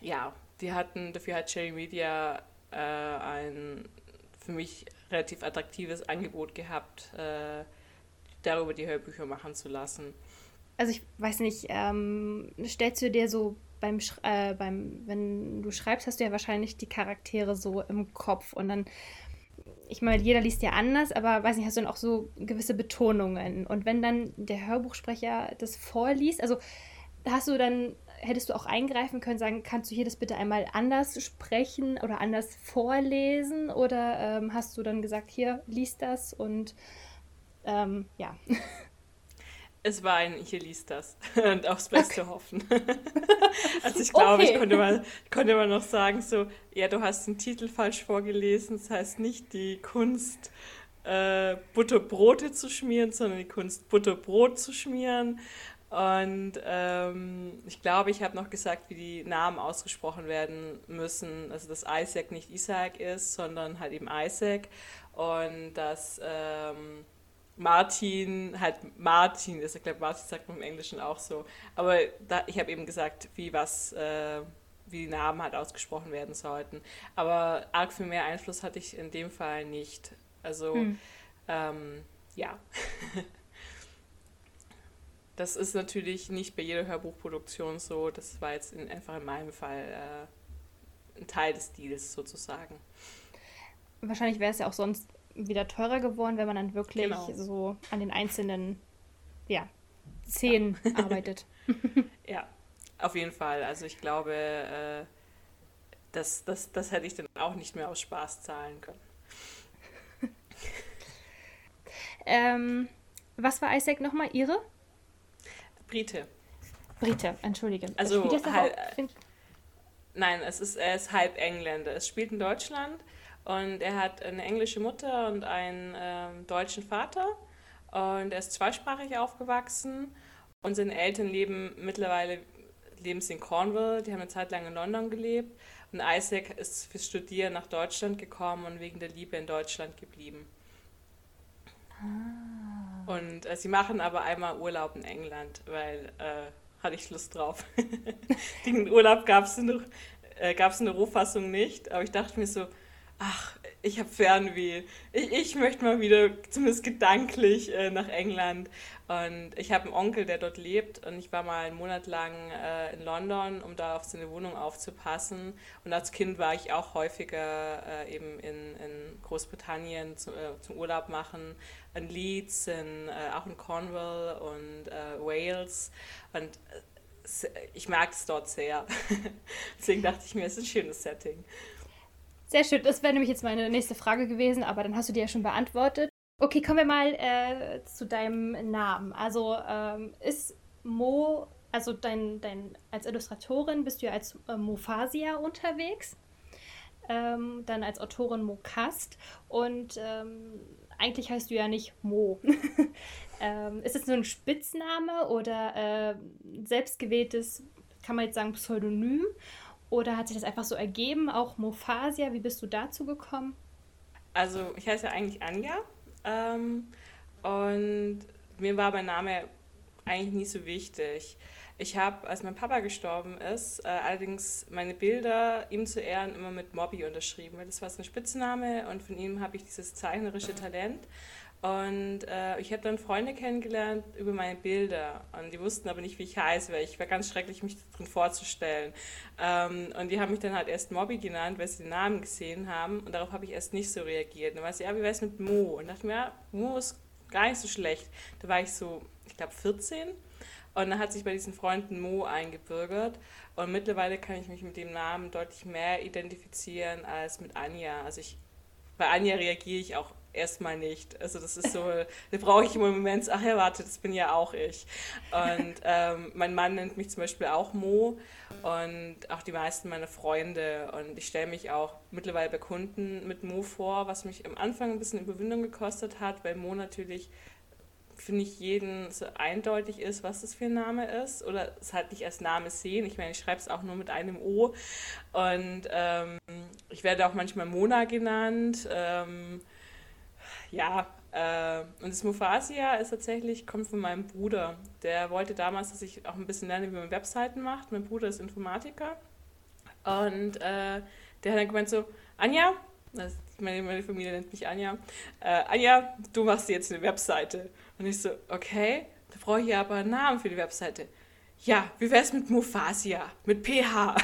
ja, die hatten, dafür hat Cherry Media äh, ein für mich relativ attraktives Angebot gehabt, äh, darüber die Hörbücher machen zu lassen. Also ich weiß nicht, ähm, stellst du dir so beim, äh, beim, wenn du schreibst, hast du ja wahrscheinlich die Charaktere so im Kopf und dann ich meine, jeder liest ja anders, aber weiß nicht, hast du dann auch so gewisse Betonungen? Und wenn dann der Hörbuchsprecher das vorliest, also hast du dann, hättest du auch eingreifen können, sagen, kannst du hier das bitte einmal anders sprechen oder anders vorlesen? Oder ähm, hast du dann gesagt, hier, liest das und ähm, ja. Es war ein, hier liest das und aufs Beste okay. hoffen. also ich glaube, okay. ich konnte mal, konnte mal noch sagen, so, ja, du hast den Titel falsch vorgelesen, das heißt nicht die Kunst, äh, Butterbrote zu schmieren, sondern die Kunst, Butterbrot zu schmieren. Und ähm, ich glaube, ich habe noch gesagt, wie die Namen ausgesprochen werden müssen. Also, dass Isaac nicht Isaac ist, sondern halt eben Isaac. Und dass... Ähm, Martin halt Martin ist. Ich glaube, Martin sagt man im Englischen auch so. Aber da, ich habe eben gesagt, wie was, äh, wie die Namen halt ausgesprochen werden sollten. Aber arg viel mehr Einfluss hatte ich in dem Fall nicht. Also, hm. ähm, ja. das ist natürlich nicht bei jeder Hörbuchproduktion so. Das war jetzt in, einfach in meinem Fall äh, ein Teil des Deals sozusagen. Wahrscheinlich wäre es ja auch sonst wieder teurer geworden, wenn man dann wirklich genau. so an den einzelnen ja, Szenen ja. arbeitet. ja, auf jeden Fall. Also ich glaube, äh, das, das, das hätte ich dann auch nicht mehr aus Spaß zahlen können. ähm, was war Isaac nochmal? Ihre? Brite. Brite, entschuldige. Also halb, nein, es ist, er ist halb Engländer. Es spielt in Deutschland und er hat eine englische Mutter und einen ähm, deutschen Vater. Und er ist zweisprachig aufgewachsen. Und seine Eltern leben mittlerweile leben sie in Cornwall. Die haben eine Zeit lang in London gelebt. Und Isaac ist fürs Studieren nach Deutschland gekommen und wegen der Liebe in Deutschland geblieben. Ah. Und äh, sie machen aber einmal Urlaub in England, weil äh, hatte ich Lust drauf. Den Urlaub gab es äh, in der Rohfassung nicht, aber ich dachte mir so, ach, ich habe Fernweh. Ich, ich möchte mal wieder, zumindest gedanklich, äh, nach England. Und ich habe einen Onkel, der dort lebt. Und ich war mal einen Monat lang äh, in London, um da auf seine Wohnung aufzupassen. Und als Kind war ich auch häufiger äh, eben in, in Großbritannien zu, äh, zum Urlaub machen. In Leeds, in, äh, auch in Cornwall und äh, Wales. Und ich mag es dort sehr. Deswegen dachte ich mir, es ist ein schönes Setting. Sehr schön. Das wäre nämlich jetzt meine nächste Frage gewesen, aber dann hast du die ja schon beantwortet. Okay, kommen wir mal äh, zu deinem Namen. Also ähm, ist Mo, also dein, dein, als Illustratorin bist du ja als äh, Mofasia unterwegs, ähm, dann als Autorin Mo Kast und ähm, eigentlich heißt du ja nicht Mo. ähm, ist es nur ein Spitzname oder äh, selbstgewähltes, kann man jetzt sagen, Pseudonym? Oder hat sich das einfach so ergeben? Auch Mofasia, wie bist du dazu gekommen? Also, ich heiße ja eigentlich Anja. Ähm, und mir war mein Name eigentlich nie so wichtig. Ich habe, als mein Papa gestorben ist, äh, allerdings meine Bilder ihm zu Ehren immer mit Mobby unterschrieben, weil das war sein Spitzname und von ihm habe ich dieses zeichnerische Talent. Und äh, ich habe dann Freunde kennengelernt über meine Bilder. Und die wussten aber nicht, wie ich heiße, weil ich war ganz schrecklich, mich drin vorzustellen. Ähm, und die haben mich dann halt erst Mobby genannt, weil sie den Namen gesehen haben. Und darauf habe ich erst nicht so reagiert. Und dann war sie, ja, wie wär's mit Mo? Und dachte mir, ja, Mo ist gar nicht so schlecht. Da war ich so, ich glaube, 14. Und dann hat sich bei diesen Freunden Mo eingebürgert. Und mittlerweile kann ich mich mit dem Namen deutlich mehr identifizieren als mit Anja. Also ich, bei Anja reagiere ich auch erstmal nicht. Also das ist so, da brauche ich im Moment, ach ja, warte, das bin ja auch ich. Und ähm, mein Mann nennt mich zum Beispiel auch Mo und auch die meisten meiner Freunde. Und ich stelle mich auch mittlerweile bei Kunden mit Mo vor, was mich am Anfang ein bisschen Überwindung gekostet hat, weil Mo natürlich finde ich, jeden so eindeutig ist, was das für ein Name ist. Oder es halt nicht als Name sehen. Ich meine, ich schreibe es auch nur mit einem O. Und ähm, ich werde auch manchmal Mona genannt. Ähm, ja, äh, und das Mufasia ist tatsächlich, kommt von meinem Bruder. Der wollte damals, dass ich auch ein bisschen lerne, wie man Webseiten macht. Mein Bruder ist Informatiker. Und äh, der hat dann gemeint so, Anja, das, meine, meine Familie nennt mich Anja, äh, Anja, du machst jetzt eine Webseite. Und ich so, okay, da brauche ich aber einen Namen für die Webseite. Ja, wie wär's mit Mufasia, mit PH?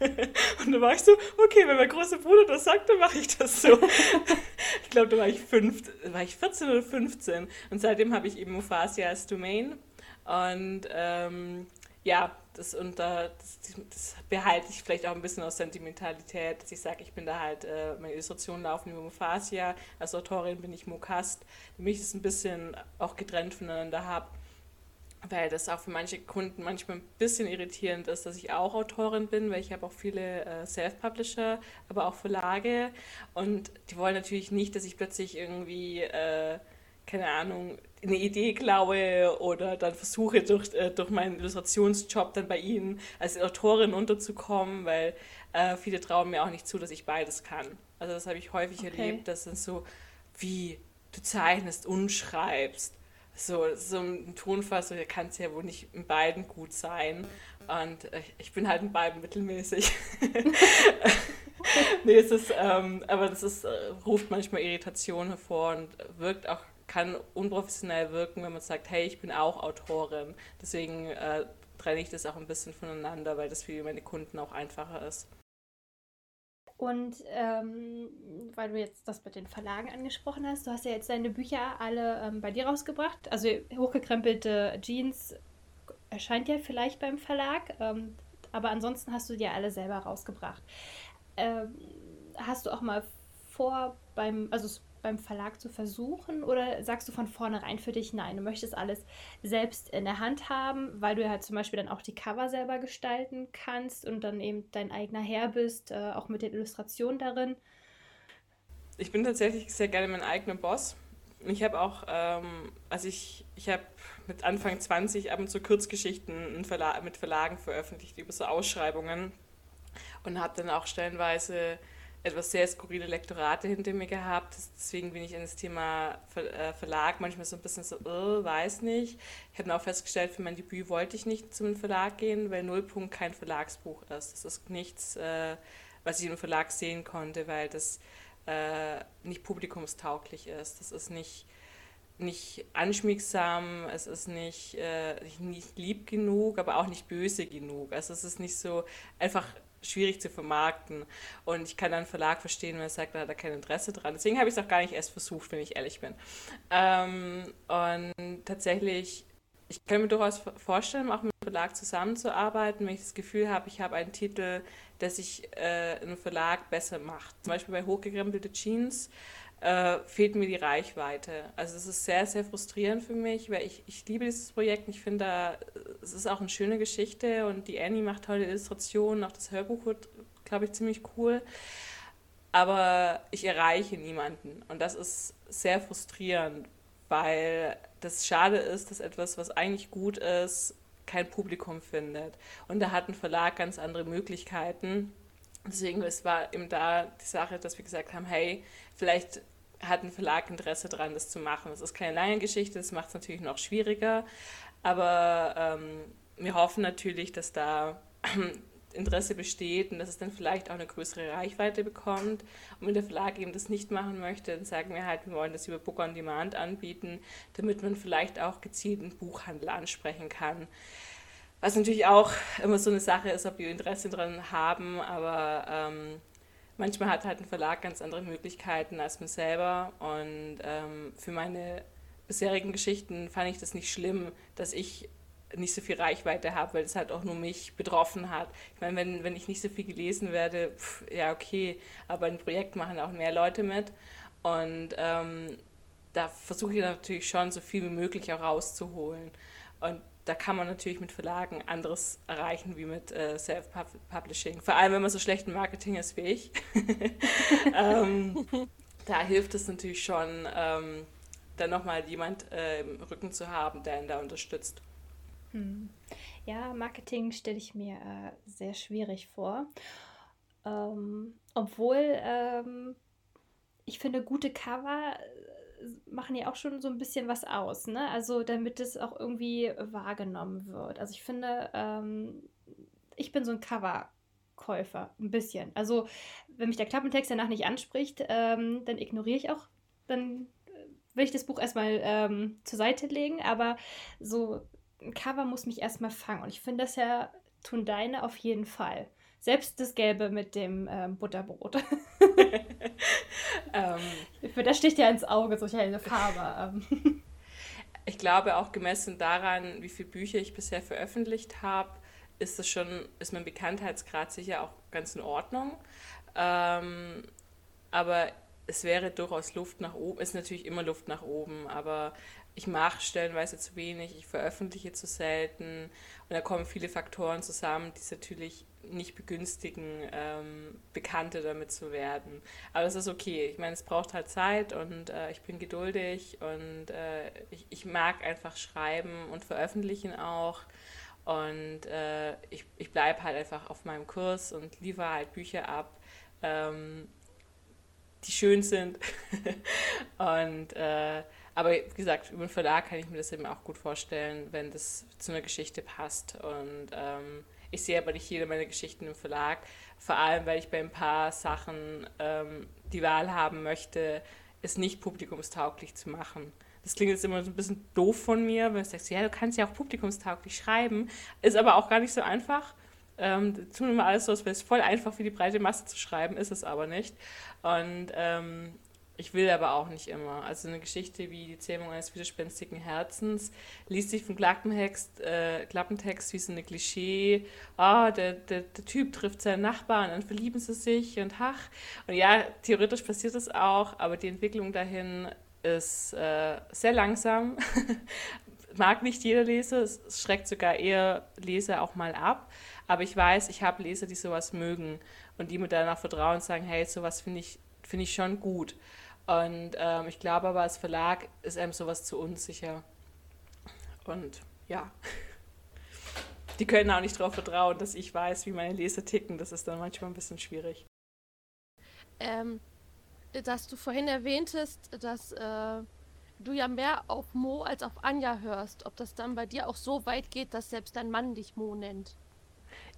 Und dann war ich so, okay, wenn mein großer Bruder das sagt, dann mache ich das so. ich glaube, da war ich, fünf, war ich 14 oder 15. Und seitdem habe ich eben Mufasia als Domain. Und ähm, ja, das, und, äh, das, das, behalte ich vielleicht auch ein bisschen aus Sentimentalität, dass ich sage, ich bin da halt, äh, meine Illustrationen laufen über Mufasia, als Autorin bin ich Mokast, damit ich es ein bisschen auch getrennt voneinander habe weil das auch für manche Kunden manchmal ein bisschen irritierend ist, dass ich auch Autorin bin, weil ich habe auch viele äh, Self-Publisher, aber auch Verlage und die wollen natürlich nicht, dass ich plötzlich irgendwie, äh, keine Ahnung, eine Idee klaue oder dann versuche durch, äh, durch meinen Illustrationsjob dann bei ihnen als Autorin unterzukommen, weil äh, viele trauen mir auch nicht zu, dass ich beides kann. Also das habe ich häufig okay. erlebt, dass dann so, wie du zeichnest und schreibst so, so ein Tonfall, so kann es ja wohl nicht in beiden gut sein. Und äh, ich bin halt in beiden mittelmäßig. nee, es ist, ähm, aber das ist, äh, ruft manchmal Irritation hervor und wirkt auch, kann unprofessionell wirken, wenn man sagt, hey, ich bin auch Autorin. Deswegen äh, trenne ich das auch ein bisschen voneinander, weil das für meine Kunden auch einfacher ist. Und ähm, weil du jetzt das mit den Verlagen angesprochen hast, du hast ja jetzt deine Bücher alle ähm, bei dir rausgebracht. Also hochgekrempelte Jeans erscheint ja vielleicht beim Verlag, ähm, aber ansonsten hast du die ja alle selber rausgebracht. Ähm, hast du auch mal vor beim, also beim Verlag zu versuchen? Oder sagst du von vornherein für dich, nein, du möchtest alles selbst in der Hand haben, weil du ja halt zum Beispiel dann auch die Cover selber gestalten kannst und dann eben dein eigener Herr bist, äh, auch mit den Illustrationen darin? Ich bin tatsächlich sehr gerne mein eigener Boss. Ich habe auch, ähm, also ich, ich habe mit Anfang 20 ab und zu Kurzgeschichten Verla mit Verlagen veröffentlicht über so Ausschreibungen und habe dann auch stellenweise etwas sehr skurrile Lektorate hinter mir gehabt. Deswegen bin ich in das Thema äh, Verlag manchmal so ein bisschen so, oh, weiß nicht. Ich habe auch festgestellt, für mein Debüt wollte ich nicht zum Verlag gehen, weil Nullpunkt kein Verlagsbuch ist. Das ist nichts, äh, was ich im Verlag sehen konnte, weil das nicht publikumstauglich ist. Das ist nicht, nicht anschmiegsam, es ist nicht, nicht lieb genug, aber auch nicht böse genug. Also es ist nicht so einfach schwierig zu vermarkten. Und ich kann dann Verlag verstehen, wenn er sagt, da hat er kein Interesse dran. Deswegen habe ich es auch gar nicht erst versucht, wenn ich ehrlich bin. Ähm, und tatsächlich, ich kann mir durchaus vorstellen, auch mit einem Verlag zusammenzuarbeiten, wenn ich das Gefühl habe, ich habe einen Titel, der sich äh, einem Verlag besser macht. Zum Beispiel bei Hochgekrempelte Jeans äh, fehlt mir die Reichweite. Also es ist sehr, sehr frustrierend für mich, weil ich, ich liebe dieses Projekt. Ich finde, es ist auch eine schöne Geschichte und die Annie macht tolle Illustrationen. Auch das Hörbuch wird, glaube ich, ziemlich cool. Aber ich erreiche niemanden. Und das ist sehr frustrierend, weil das schade ist, dass etwas, was eigentlich gut ist, kein Publikum findet. Und da hat ein Verlag ganz andere Möglichkeiten. Deswegen es war eben da die Sache, dass wir gesagt haben, hey, vielleicht hat ein Verlag Interesse daran, das zu machen. Das ist keine lange Geschichte, das macht es natürlich noch schwieriger, aber ähm, wir hoffen natürlich, dass da Interesse besteht und dass es dann vielleicht auch eine größere Reichweite bekommt. Und wenn der Verlag eben das nicht machen möchte, dann sagen wir halt, wir wollen das über Book on Demand anbieten, damit man vielleicht auch gezielt einen Buchhandel ansprechen kann. Was natürlich auch immer so eine Sache ist, ob wir Interesse daran haben, aber ähm, manchmal hat halt ein Verlag ganz andere Möglichkeiten als man selber. Und ähm, für meine bisherigen Geschichten fand ich das nicht schlimm, dass ich nicht so viel Reichweite habe, weil es halt auch nur mich betroffen hat. Ich meine, wenn, wenn ich nicht so viel gelesen werde, pff, ja okay, aber ein Projekt machen auch mehr Leute mit. Und ähm, da versuche ich natürlich schon so viel wie möglich auch rauszuholen. Und da kann man natürlich mit Verlagen anderes erreichen wie mit äh, Self-Publishing. Vor allem, wenn man so schlecht im Marketing ist wie ich. ähm, da hilft es natürlich schon, ähm, dann nochmal jemand äh, im Rücken zu haben, der ihn da unterstützt. Hm. Ja, Marketing stelle ich mir äh, sehr schwierig vor. Ähm, obwohl ähm, ich finde, gute Cover machen ja auch schon so ein bisschen was aus, ne? Also damit es auch irgendwie wahrgenommen wird. Also ich finde, ähm, ich bin so ein Coverkäufer, ein bisschen. Also wenn mich der Klappentext danach nicht anspricht, ähm, dann ignoriere ich auch, dann will ich das Buch erstmal ähm, zur Seite legen, aber so ein Cover muss mich erstmal fangen. Und ich finde das ja tun deine auf jeden Fall. Selbst das Gelbe mit dem ähm, Butterbrot. ähm, das sticht ja ins Auge, solche helle Farbe. Ähm. Ich glaube auch gemessen daran, wie viele Bücher ich bisher veröffentlicht habe, ist das schon, ist mein Bekanntheitsgrad sicher auch ganz in Ordnung. Ähm, aber es wäre durchaus Luft nach oben, ist natürlich immer Luft nach oben, aber ich mache stellenweise zu wenig, ich veröffentliche zu selten und da kommen viele Faktoren zusammen, die es natürlich nicht begünstigen, ähm, Bekannte damit zu werden. Aber es ist okay. Ich meine, es braucht halt Zeit und äh, ich bin geduldig und äh, ich, ich mag einfach schreiben und veröffentlichen auch. Und äh, ich, ich bleibe halt einfach auf meinem Kurs und liefere halt Bücher ab, ähm, die schön sind. und äh, aber wie gesagt, über den Verlag kann ich mir das eben auch gut vorstellen, wenn das zu einer Geschichte passt. Und ähm, ich sehe aber nicht jede meiner Geschichten im Verlag, vor allem weil ich bei ein paar Sachen ähm, die Wahl haben möchte, es nicht publikumstauglich zu machen. Das klingt jetzt immer so ein bisschen doof von mir, wenn du sagst, ja, du kannst ja auch publikumstauglich schreiben, ist aber auch gar nicht so einfach. Ähm, tun immer alles so, als wäre es voll einfach für die breite Masse zu schreiben, ist es aber nicht. Und ähm, ich will aber auch nicht immer. Also eine Geschichte wie die Zähmung eines widerspenstigen Herzens liest sich vom Klappentext, äh, Klappentext wie so eine Klischee. Ah, oh, der, der, der Typ trifft seinen Nachbarn, dann verlieben sie sich und ach. Und ja, theoretisch passiert das auch, aber die Entwicklung dahin ist äh, sehr langsam. Mag nicht jeder Leser, es schreckt sogar eher Leser auch mal ab. Aber ich weiß, ich habe Leser, die sowas mögen und die mir danach vertrauen und sagen, hey, sowas finde ich, find ich schon gut. Und ähm, ich glaube aber, als Verlag ist einem sowas zu unsicher. Und ja, die können auch nicht darauf vertrauen, dass ich weiß, wie meine Leser ticken. Das ist dann manchmal ein bisschen schwierig. Ähm, dass du vorhin erwähntest, dass äh, du ja mehr auf Mo als auf Anja hörst. Ob das dann bei dir auch so weit geht, dass selbst dein Mann dich Mo nennt?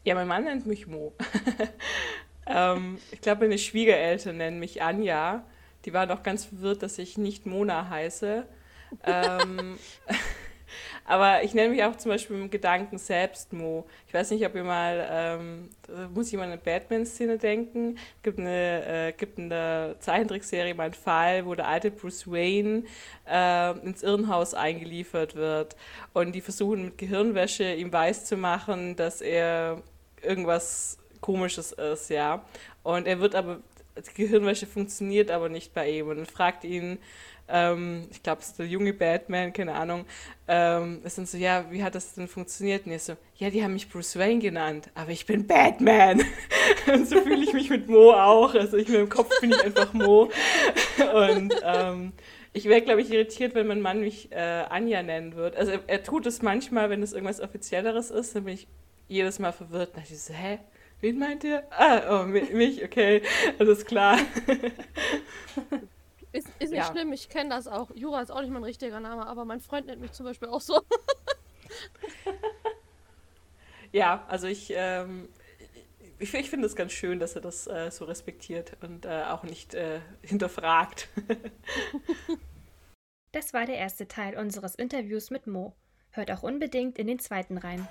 Ja, mein Mann nennt mich Mo. ähm, ich glaube, meine Schwiegereltern nennen mich Anja. Die waren auch ganz verwirrt, dass ich nicht Mona heiße. ähm, aber ich nenne mich auch zum Beispiel im Gedanken selbst Mo. Ich weiß nicht, ob ihr mal, ähm, muss ich mal eine Batman-Szene denken. Es gibt, eine, äh, gibt in der Zeichentrickserie mal einen Fall, wo der alte Bruce Wayne äh, ins Irrenhaus eingeliefert wird. Und die versuchen mit Gehirnwäsche ihm weiszumachen, dass er irgendwas Komisches ist, ja. Und er wird aber, Gehirnwäsche funktioniert aber nicht bei ihm. Und dann fragt ihn, ähm, ich glaube, es ist der junge Batman, keine Ahnung, ähm, es sind so, ja, wie hat das denn funktioniert? Und er so, ja, die haben mich Bruce Wayne genannt, aber ich bin Batman. Und so fühle ich mich mit Mo auch. Also ich, im Kopf bin ich einfach Mo. Und ähm, ich wäre, glaube ich, irritiert, wenn mein Mann mich äh, Anja nennen würde. Also er, er, tut es manchmal, wenn es irgendwas Offizielleres ist, dann bin ich jedes Mal verwirrt. Und ich so, hä? Wen meint ihr? Ah, oh, mich, okay, alles klar. Ist, ist nicht ja. schlimm, ich kenne das auch. Jura ist auch nicht mein richtiger Name, aber mein Freund nennt mich zum Beispiel auch so. ja, also ich, ähm, ich, ich finde es ganz schön, dass er das äh, so respektiert und äh, auch nicht äh, hinterfragt. das war der erste Teil unseres Interviews mit Mo. Hört auch unbedingt in den zweiten rein.